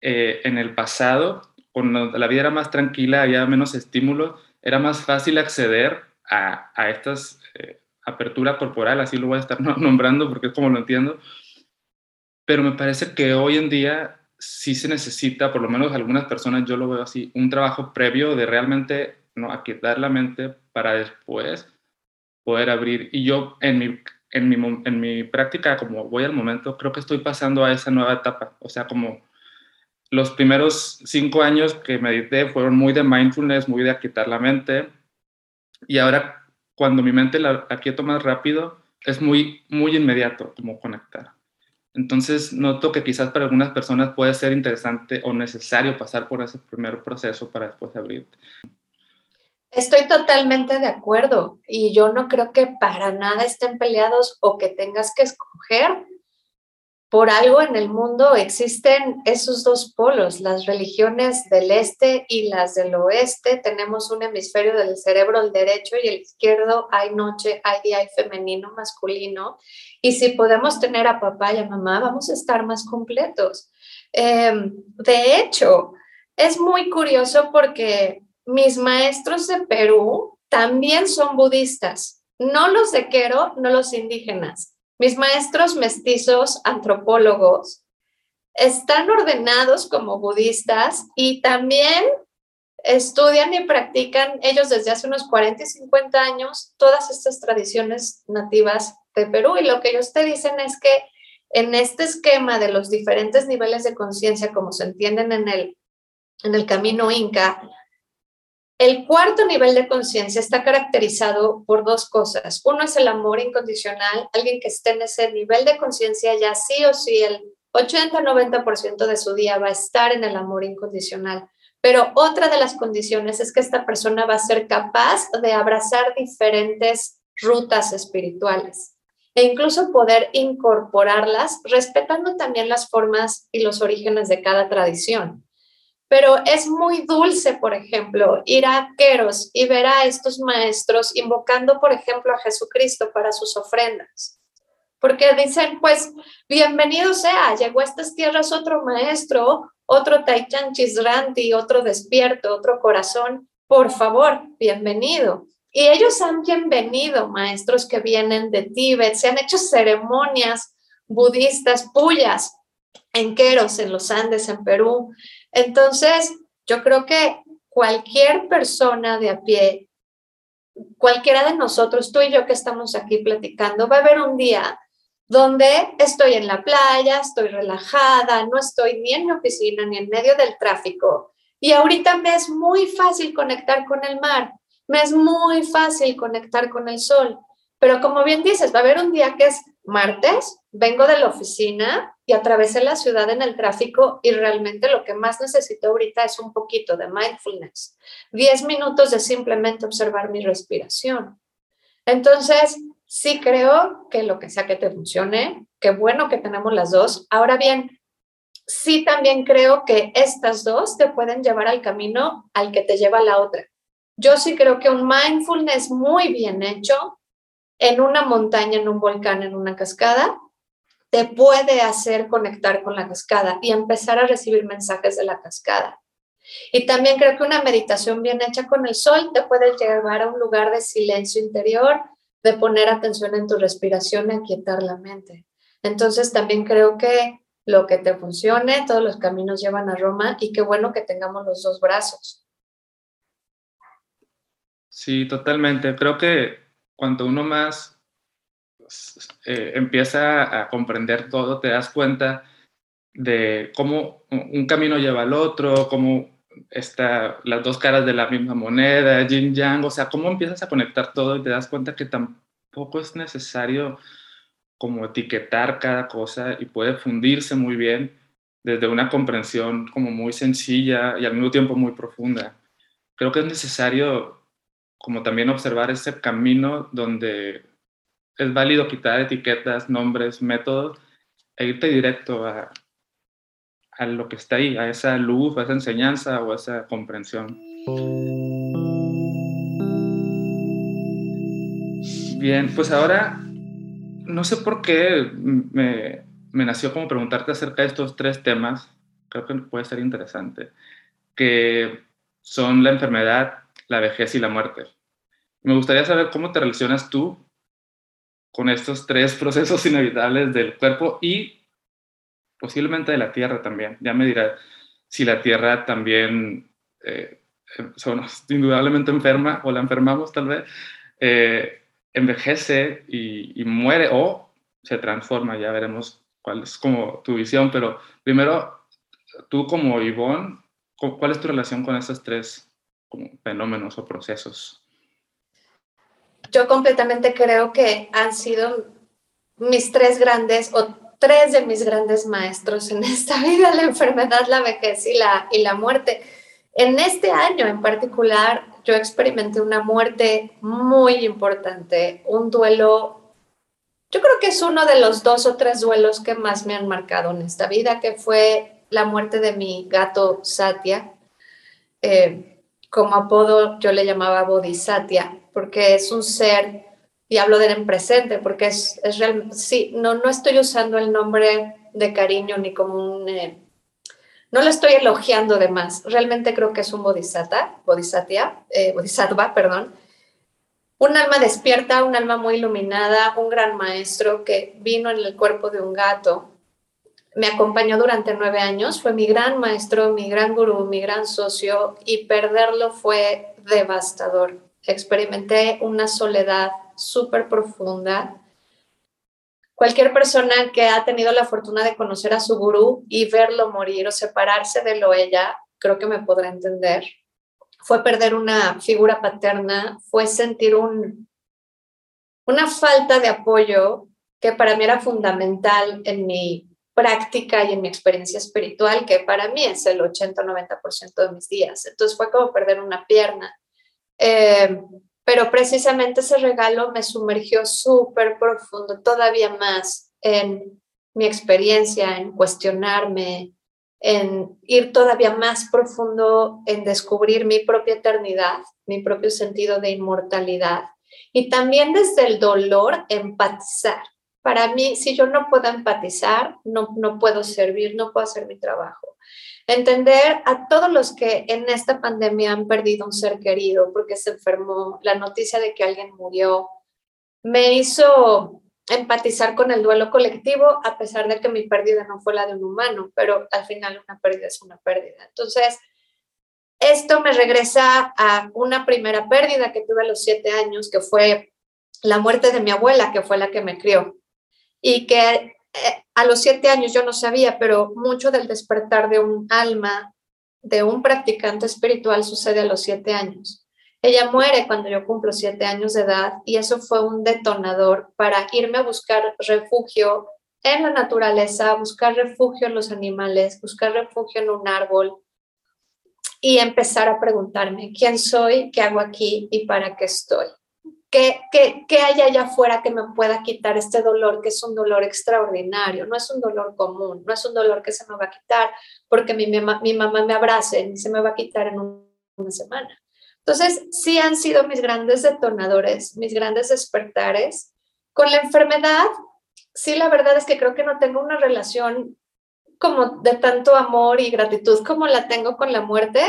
eh, en el pasado cuando la vida era más tranquila, había menos estímulos, era más fácil acceder a, a estas eh, apertura corporal, así lo voy a estar nombrando porque es como lo entiendo. Pero me parece que hoy en día sí se necesita, por lo menos algunas personas, yo lo veo así, un trabajo previo de realmente no aquietar la mente para después poder abrir. Y yo en mi, en mi, en mi práctica, como voy al momento, creo que estoy pasando a esa nueva etapa. O sea, como los primeros cinco años que medité fueron muy de mindfulness, muy de aquietar la mente. Y ahora, cuando mi mente la aquieto más rápido, es muy, muy inmediato como conectar. Entonces, noto que quizás para algunas personas puede ser interesante o necesario pasar por ese primer proceso para después abrirte. Estoy totalmente de acuerdo y yo no creo que para nada estén peleados o que tengas que escoger. Por algo en el mundo existen esos dos polos, las religiones del este y las del oeste. Tenemos un hemisferio del cerebro, el derecho y el izquierdo. Hay noche, hay día, hay femenino, masculino. Y si podemos tener a papá y a mamá, vamos a estar más completos. Em, de hecho, es muy curioso porque mis maestros de Perú también son budistas, no los de Quero, no los indígenas. Mis maestros mestizos, antropólogos, están ordenados como budistas y también estudian y practican ellos desde hace unos 40 y 50 años todas estas tradiciones nativas de Perú. Y lo que ellos te dicen es que en este esquema de los diferentes niveles de conciencia como se entienden en el, en el camino inca, el cuarto nivel de conciencia está caracterizado por dos cosas. Uno es el amor incondicional, alguien que esté en ese nivel de conciencia ya sí o sí el 80-90% de su día va a estar en el amor incondicional. Pero otra de las condiciones es que esta persona va a ser capaz de abrazar diferentes rutas espirituales e incluso poder incorporarlas respetando también las formas y los orígenes de cada tradición pero es muy dulce, por ejemplo, ir a Queros y ver a estos maestros invocando, por ejemplo, a Jesucristo para sus ofrendas. Porque dicen, pues, bienvenido sea, llegó a estas tierras otro maestro, otro Taichan Chisranti, otro despierto, otro corazón, por favor, bienvenido. Y ellos han bienvenido maestros que vienen de Tíbet, se han hecho ceremonias budistas, puyas, en Queros, en los Andes, en Perú, entonces, yo creo que cualquier persona de a pie, cualquiera de nosotros, tú y yo que estamos aquí platicando, va a haber un día donde estoy en la playa, estoy relajada, no estoy ni en mi oficina ni en medio del tráfico. Y ahorita me es muy fácil conectar con el mar, me es muy fácil conectar con el sol. Pero como bien dices, va a haber un día que es martes, vengo de la oficina y atravesé la ciudad en el tráfico y realmente lo que más necesito ahorita es un poquito de mindfulness. Diez minutos de simplemente observar mi respiración. Entonces, sí creo que lo que sea que te funcione, qué bueno que tenemos las dos. Ahora bien, sí también creo que estas dos te pueden llevar al camino al que te lleva la otra. Yo sí creo que un mindfulness muy bien hecho en una montaña, en un volcán, en una cascada, te puede hacer conectar con la cascada y empezar a recibir mensajes de la cascada. Y también creo que una meditación bien hecha con el sol te puede llevar a un lugar de silencio interior, de poner atención en tu respiración y aquietar la mente. Entonces también creo que lo que te funcione, todos los caminos llevan a Roma y qué bueno que tengamos los dos brazos. Sí, totalmente. Creo que cuando uno más eh, empieza a comprender todo, te das cuenta de cómo un camino lleva al otro, cómo está las dos caras de la misma moneda, yin yang, o sea, cómo empiezas a conectar todo y te das cuenta que tampoco es necesario como etiquetar cada cosa y puede fundirse muy bien desde una comprensión como muy sencilla y al mismo tiempo muy profunda. Creo que es necesario como también observar ese camino donde es válido quitar etiquetas, nombres, métodos e irte directo a, a lo que está ahí, a esa luz, a esa enseñanza o a esa comprensión. Bien, pues ahora no sé por qué me, me, nació como preguntarte acerca de estos tres temas, creo que puede ser interesante, que son la enfermedad, la vejez y la muerte. Me gustaría saber cómo te relacionas tú con estos tres procesos inevitables del cuerpo y posiblemente de la tierra también. Ya me dirás si la tierra también eh, son, indudablemente enferma o la enfermamos tal vez, eh, envejece y, muere o se transforma. Ya veremos cuál es como tu visión, pero primero, tú como Ivonne, ¿cuál es tu relación con esos tres como fenómenos o procesos? Yo completamente creo que han sido mis tres grandes o tres de mis grandes maestros en esta vida, la enfermedad, la vejez y la, y la muerte. En este año en particular, yo experimenté una muerte muy importante, un duelo, yo creo que es uno de los dos o tres duelos que más me han marcado en esta vida, que fue la muerte de mi gato Satya. Eh, como apodo yo le llamaba Bodhisattva, porque es un ser, y hablo de él en presente, porque es, es realmente, sí, no, no estoy usando el nombre de cariño ni como un... Eh, no lo estoy elogiando de más, realmente creo que es un bodhisattva, bodhisattva, eh, bodhisattva, perdón, un alma despierta, un alma muy iluminada, un gran maestro que vino en el cuerpo de un gato, me acompañó durante nueve años, fue mi gran maestro, mi gran gurú, mi gran socio y perderlo fue devastador. Experimenté una soledad súper profunda, Cualquier persona que ha tenido la fortuna de conocer a su gurú y verlo morir o separarse de lo ella, creo que me podrá entender. Fue perder una figura paterna, fue sentir un, una falta de apoyo que para mí era fundamental en mi práctica y en mi experiencia espiritual, que para mí es el 80-90% de mis días. Entonces fue como perder una pierna. Eh, pero precisamente ese regalo me sumergió súper profundo, todavía más en mi experiencia, en cuestionarme, en ir todavía más profundo en descubrir mi propia eternidad, mi propio sentido de inmortalidad y también desde el dolor empatizar. Para mí, si yo no puedo empatizar, no, no puedo servir, no puedo hacer mi trabajo entender a todos los que en esta pandemia han perdido un ser querido porque se enfermó, la noticia de que alguien murió, me hizo empatizar con el duelo colectivo, a pesar de que mi pérdida no fue la de un humano, pero al final una pérdida es una pérdida. Entonces, esto me regresa a una primera pérdida que tuve a los siete años, que fue la muerte de mi abuela, que fue la que me crió, y que eh, a los siete años yo no sabía, pero mucho del despertar de un alma, de un practicante espiritual sucede a los siete años. Ella muere cuando yo cumplo siete años de edad y eso fue un detonador para irme a buscar refugio en la naturaleza, buscar refugio en los animales, buscar refugio en un árbol y empezar a preguntarme quién soy, qué hago aquí y para qué estoy. ¿Qué, qué, hay allá afuera que me pueda quitar este dolor, que es un dolor extraordinario? No es un dolor común, no es un dolor que se me va a quitar porque mi, mi mamá me abrace y se me va a quitar en una semana. Entonces, sí han sido mis grandes detonadores, mis grandes despertares. Con la enfermedad, sí, la verdad es que creo que no tengo una relación como de tanto amor y gratitud como la tengo con la muerte.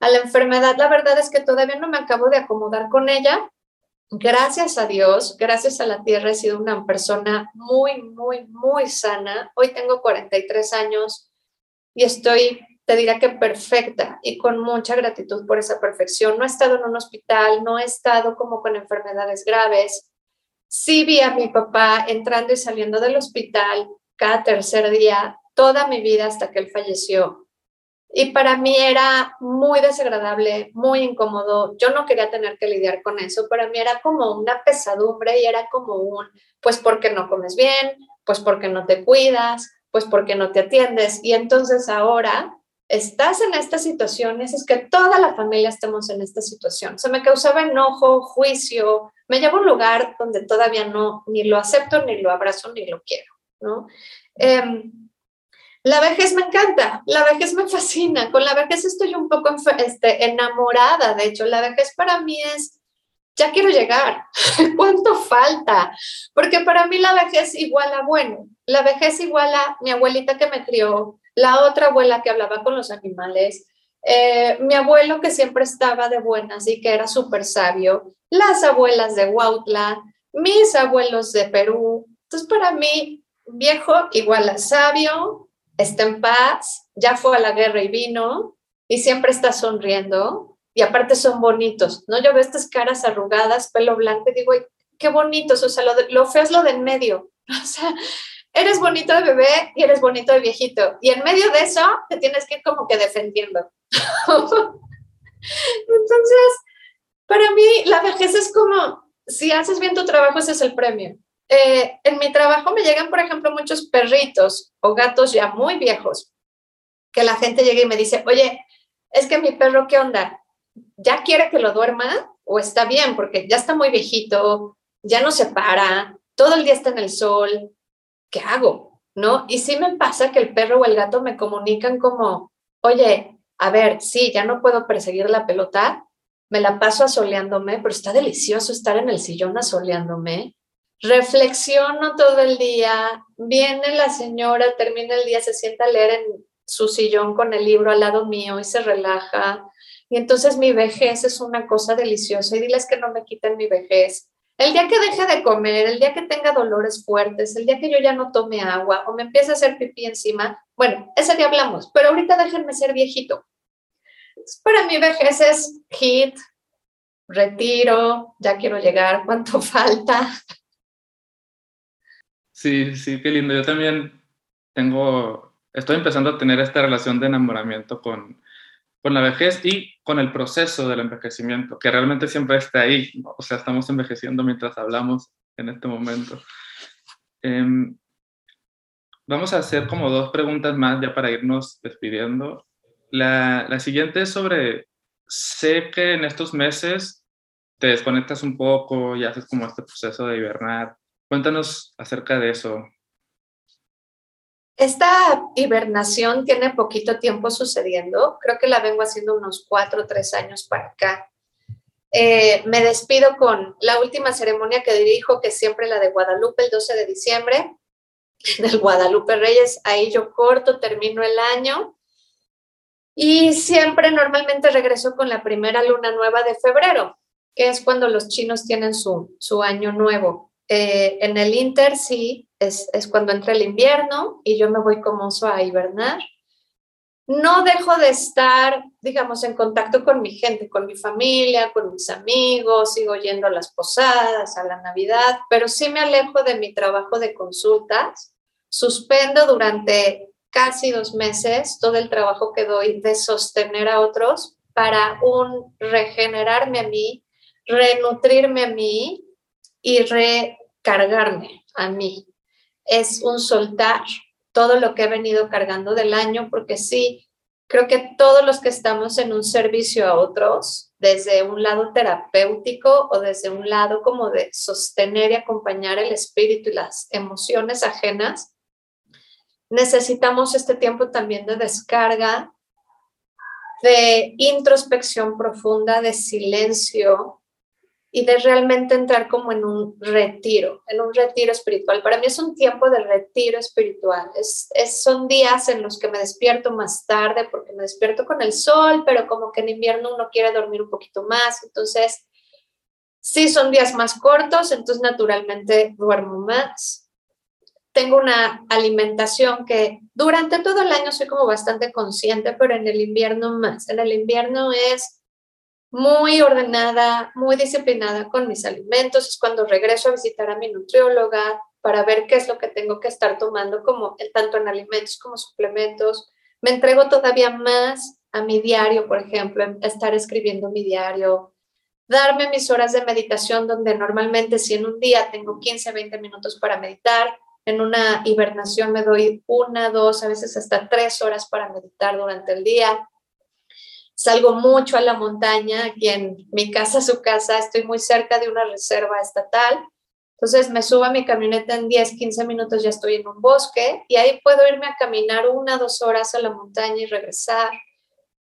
A la enfermedad, la verdad es que todavía no me acabo de acomodar con ella gracias a Dios, gracias a la tierra, he sido una persona muy, muy, muy sana. Hoy tengo 43 años y estoy, te diría que perfecta y con mucha gratitud por esa perfección. No he estado en un hospital, no he estado como con enfermedades graves. Sí vi a mi papá entrando y saliendo del hospital cada tercer día, toda mi vida hasta que él falleció. Y para mí era muy desagradable, muy incómodo. Yo no quería tener que lidiar con eso. Para mí era como una pesadumbre y era como un, pues porque no comes bien, pues porque no te cuidas, pues porque no te atiendes. Y entonces ahora estás en estas situaciones, es que toda la familia estemos en esta situación. Se me causaba enojo, juicio, me lleva a un lugar donde todavía no, ni lo acepto, ni lo abrazo, ni lo quiero, ¿no? Em, la vejez me encanta, la vejez me fascina, con la vejez estoy un poco este, enamorada, de hecho, la vejez para mí es, ya quiero llegar, ¿cuánto falta? Porque para mí la vejez igual a bueno, la vejez igual a mi abuelita que me crió, la otra abuela que hablaba con los animales, eh, mi abuelo que siempre estaba de buenas y que era súper sabio, las abuelas de Huautla, mis abuelos de Perú. Entonces, para mí, viejo igual a sabio, está en paz, ya fue a la guerra y vino, y siempre está sonriendo, y aparte son bonitos, ¿no? Yo veo estas caras arrugadas, pelo blanco, digo, qué bonitos, o sea, lo, lo feo es lo de en medio, o sea, eres bonito de bebé y eres bonito de viejito, y en medio de eso te tienes que ir como que defendiendo. Entonces, para mí la vejez es como, si haces bien tu trabajo, ese es el premio. Eh, en mi trabajo me llegan, por ejemplo, muchos perritos o gatos ya muy viejos, que la gente llega y me dice, oye, es que mi perro, ¿qué onda? ya quiere que lo duerma o está bien, porque ya está muy viejito, ya no se para, todo el día está en el sol, ¿qué hago? ¿No? Y sí me pasa que el perro o el gato me comunican como, oye, a ver, sí, ya no puedo perseguir la pelota, me la paso asoleándome, pero está delicioso estar en el sillón asoleándome. Reflexiono todo el día, viene la señora, termina el día, se sienta a leer en su sillón con el libro al lado mío y se relaja. Y entonces mi vejez es una cosa deliciosa y diles que no me quiten mi vejez. El día que deje de comer, el día que tenga dolores fuertes, el día que yo ya no tome agua o me empiece a hacer pipí encima, bueno, ese día hablamos, pero ahorita déjenme ser viejito. Para mí vejez es hit, retiro, ya quiero llegar, ¿cuánto falta? Sí, sí, qué lindo. Yo también tengo, estoy empezando a tener esta relación de enamoramiento con, con la vejez y con el proceso del envejecimiento, que realmente siempre está ahí. O sea, estamos envejeciendo mientras hablamos en este momento. Em, vamos a hacer como dos preguntas más ya para irnos despidiendo. La, la siguiente es sobre, sé que en estos meses te desconectas un poco y haces como este proceso de hibernar. Cuéntanos acerca de eso. Esta hibernación tiene poquito tiempo sucediendo, creo que la vengo haciendo unos cuatro o tres años para acá. Eh, me despido con la última ceremonia que dirijo, que es siempre la de Guadalupe, el 12 de diciembre, del Guadalupe Reyes. Ahí yo corto, termino el año y siempre normalmente regreso con la primera luna nueva de febrero, que es cuando los chinos tienen su, su año nuevo. Eh, en el Inter sí, es, cuando entra el invierno y yo me voy como oso a hibernar. No dejo de estar, digamos, en contacto con mi gente, con mi familia, con mis amigos, sigo yendo a las posadas, a la Navidad, pero sí me alejo de mi trabajo de consultas. Suspendo durante casi dos meses todo el trabajo que doy de sostener a otros para un regenerarme a mí, renutrirme a mí y recargarme a mí. Es un soltar todo lo que he venido cargando del año, porque sí, creo que todos los que estamos en un servicio a otros, desde un lado terapéutico o desde un lado como de sostener y acompañar el espíritu y las emociones ajenas, necesitamos este tiempo también de descarga, de introspección profunda, de silencio, y de realmente entrar como en un retiro, en un retiro espiritual. Para mí es un tiempo de retiro espiritual. Es, son días en los que me despierto más tarde porque me despierto con el sol, pero como que en invierno uno quiere dormir un poquito más. Entonces, sí son días más cortos, entonces naturalmente duermo más. Tengo una alimentación que durante todo el año soy como bastante consciente, pero en el invierno más. En el invierno es muy ordenada, muy disciplinada con mis alimentos. Es cuando regreso a visitar a mi nutrióloga para ver qué es lo que tengo que estar tomando, como tanto en alimentos como suplementos. Me entrego todavía más a mi diario, por ejemplo, estar escribiendo mi diario, darme mis horas de meditación, donde normalmente si en un día tengo 15, 20 minutos para meditar, en una hibernación me doy una, dos, a veces hasta tres horas para meditar durante el día salgo mucho a la montaña, aquí en mi casa, su casa, estoy muy cerca de una reserva estatal. Entonces me subo a mi camioneta en 10, 15 minutos, ya estoy en un bosque y ahí puedo irme a caminar una, dos horas a la montaña y regresar,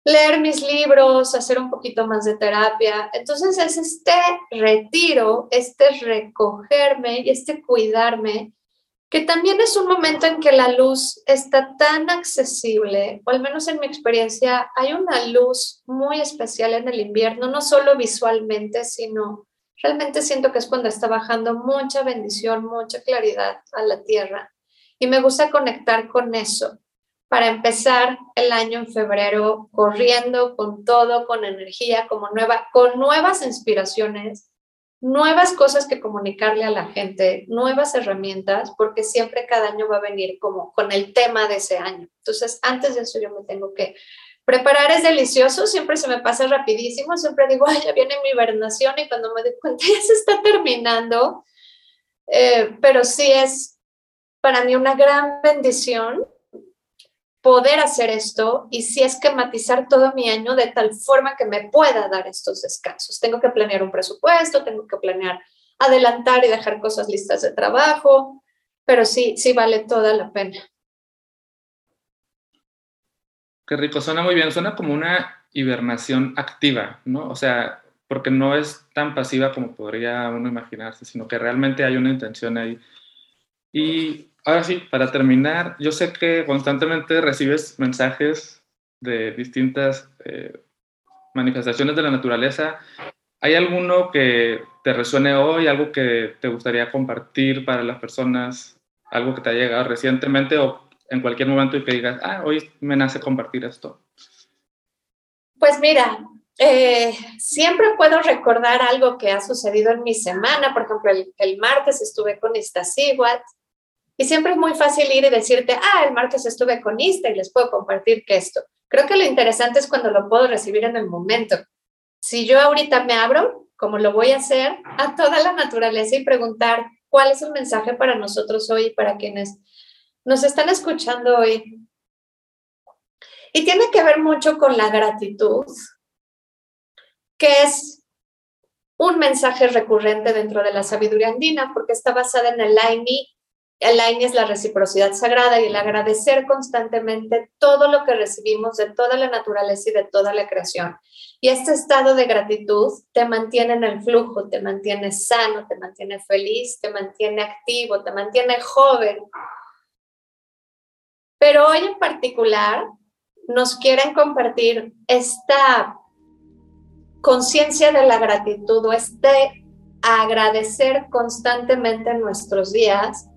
leer mis libros, hacer un poquito más de terapia. Entonces es este retiro, este recogerme y este cuidarme que también es un momento en que la luz está tan accesible, o al menos en mi experiencia, hay una luz muy especial en el invierno, no solo visualmente, sino realmente siento que es cuando está bajando mucha bendición, mucha claridad a la tierra. Y me gusta conectar con eso para empezar el año en febrero corriendo con todo, con energía, como nueva, con nuevas inspiraciones nuevas cosas que comunicarle a la gente, nuevas herramientas, porque siempre cada año va a venir como con el tema de ese año. Entonces, antes de eso yo me tengo que preparar, es delicioso, siempre se me pasa rapidísimo, siempre digo, ay, ya viene mi hibernación y cuando me doy cuenta ya se está terminando, eh, pero sí es para mí una gran bendición poder hacer esto y es esquematizar todo mi año de tal forma que me pueda dar estos descansos. Tengo que planear un presupuesto, tengo que planear adelantar y dejar cosas listas de trabajo, pero sí, sí vale toda la pena. Qué rico, suena muy bien, suena como una hibernación activa, ¿no? O sea, porque no es tan pasiva como podría uno imaginarse, sino que realmente hay una intención ahí. Y ahora sí, para terminar, yo sé que constantemente recibes mensajes de distintas eh, manifestaciones de la naturaleza. ¿Hay alguno que te resuene hoy, algo que te gustaría compartir para las personas, algo que te ha llegado recientemente o en cualquier momento y que digas, ah, hoy me nace compartir esto? Pues mira, eh, siempre puedo recordar algo que ha sucedido en mi semana. Por ejemplo, el, martes estuve con Iztaccíhuatl y siempre es muy fácil ir y decirte, ah, el martes estuve con Ista y les puedo compartir que esto. Creo que lo interesante es cuando lo puedo recibir en el momento. Si yo ahorita me abro, como lo voy a hacer, a toda la naturaleza y preguntar cuál es el mensaje para nosotros hoy y para quienes nos están escuchando hoy. Y tiene que ver mucho con la gratitud, que es un mensaje recurrente dentro de la sabiduría andina, porque está basada en el Laini el AINI es la reciprocidad sagrada y el agradecer constantemente todo lo que recibimos de toda la naturaleza y de toda la creación. Y este estado de gratitud te mantiene en el flujo, te mantiene sano, te mantiene feliz, te mantiene activo, te mantiene joven. Pero hoy en particular nos quieren compartir esta conciencia de la gratitud o este agradecer constantemente en nuestros días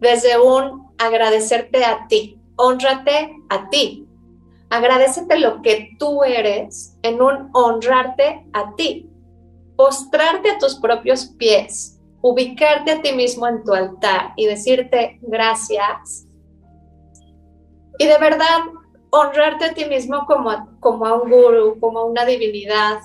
desde un agradecerte a ti, honrate a ti, agradecete lo que tú eres en un honrarte a ti, postrarte a tus propios pies, ubicarte a ti mismo en tu altar y decirte gracias. Y de verdad, honrarte a ti mismo como, como a un guru, como a una divinidad,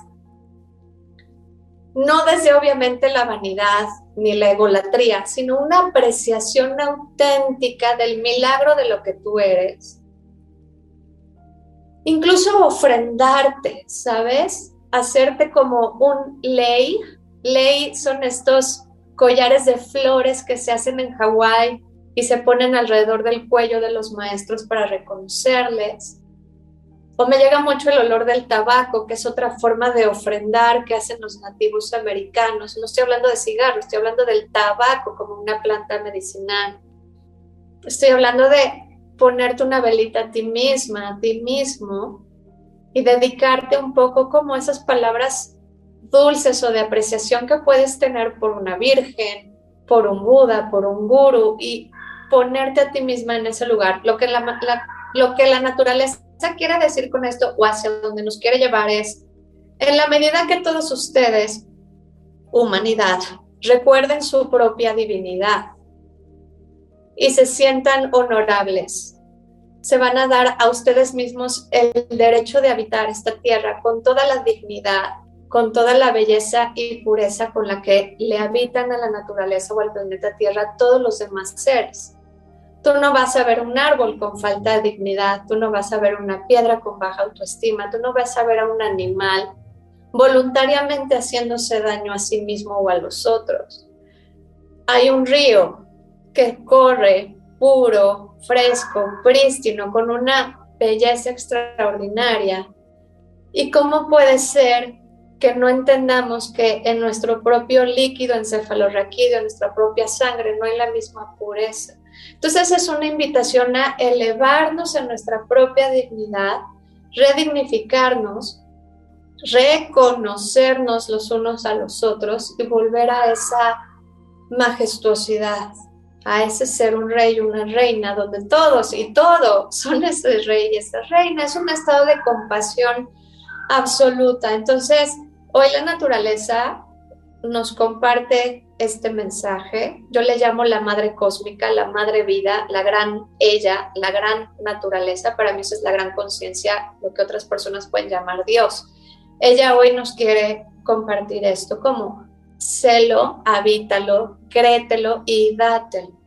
no desde obviamente la vanidad ni la egolatría, sino una apreciación auténtica del milagro de lo que tú eres. Incluso ofrendarte, ¿sabes? Hacerte como un ley. Ley son estos collares de flores que se hacen en Hawái y se ponen alrededor del cuello de los maestros para reconocerles. O me llega mucho el olor del tabaco, que es otra forma de ofrendar que hacen los nativos americanos. No estoy hablando de cigarros, estoy hablando del tabaco como una planta medicinal. Estoy hablando de ponerte una velita a ti misma, a ti mismo, y dedicarte un poco como esas palabras dulces o de apreciación que puedes tener por una virgen, por un Buda, por un guru, y ponerte a ti misma en ese lugar. Lo que la, lo que la naturaleza quiere decir con esto o hacia donde nos quiere llevar es, en la medida que todos ustedes, humanidad, recuerden su propia divinidad y se sientan honorables, se van a dar a ustedes mismos el derecho de habitar esta tierra con toda la dignidad, con toda la belleza y pureza con la que le habitan a la naturaleza o al planeta Tierra todos los demás seres. Tú no vas a ver un árbol con falta de dignidad, tú no vas a ver una piedra con baja autoestima, tú no vas a ver a un animal voluntariamente haciéndose daño a sí mismo o a los otros. Hay un río que corre puro, fresco, prístino, con una belleza extraordinaria. ¿Y cómo puede ser que no entendamos que en nuestro propio líquido encefalorraquídeo, en nuestra propia sangre, no hay la misma pureza? Entonces es una invitación a elevarnos en nuestra propia dignidad, redignificarnos, reconocernos los unos a los otros y volver a esa majestuosidad, a ese ser un rey, una reina, donde todos y todo son ese rey y esa reina. Es un estado de compasión absoluta. Entonces, hoy la naturaleza nos comparte este mensaje. Yo le llamo la madre cósmica, la madre vida, la gran ella, la gran naturaleza. Para mí eso es la gran conciencia, lo que otras personas pueden llamar Dios. Ella hoy nos quiere compartir esto como celo, habítalo, créetelo y dátelo.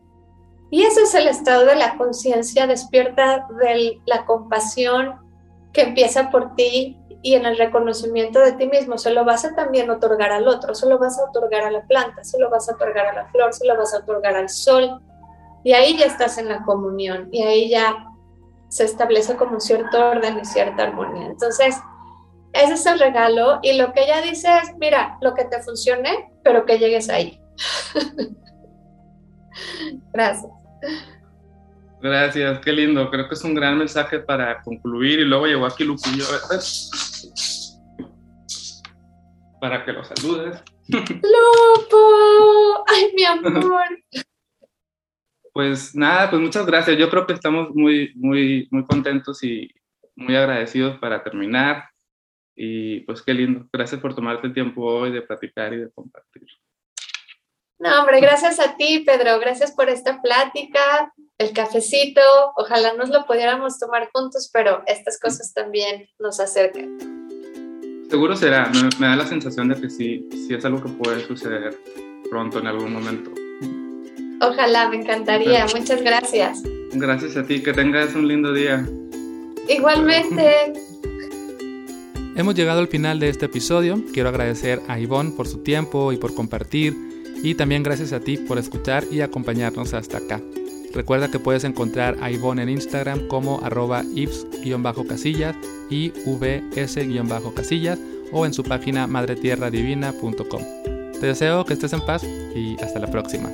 Y ese es el estado de la conciencia despierta de la compasión que empieza por ti y en el reconocimiento de ti mismo. Se lo vas a también otorgar al otro, se lo vas a otorgar a la planta, se lo vas a otorgar a la flor, se lo vas a otorgar al sol. Y ahí ya estás en la comunión y ahí ya se establece como cierto orden y cierta armonía. Entonces, ese es el regalo y lo que ella dice es, mira, lo que te funcione, pero que llegues ahí. Gracias. Gracias, qué lindo. Creo que es un gran mensaje para concluir y luego llegó aquí Lupillo para que lo saludes. Lupo, ay mi amor. Pues nada, pues muchas gracias. Yo creo que estamos muy, muy, muy contentos y muy agradecidos para terminar. Y pues qué lindo. Gracias por tomarte el tiempo hoy de platicar y de compartir. No, hombre, gracias a ti, Pedro. Gracias por esta plática, el cafecito. Ojalá nos lo pudiéramos tomar juntos, pero estas cosas también nos acercan. Seguro será. Me, da la sensación de que sí, sí es algo que puede suceder pronto en algún momento. Ojalá, me encantaría. Muchas gracias. Gracias a ti. Que tengas un lindo día. Igualmente. Hemos llegado al final de este episodio. Quiero agradecer a Ivonne por su tiempo y por compartir. Y también gracias a ti por escuchar y acompañarnos hasta acá. Recuerda que puedes encontrar a Ivonne en Instagram como arroba ifs-casillas y vs-casillas o en su página madretierradivina.com. Te deseo que estés en paz y hasta la próxima.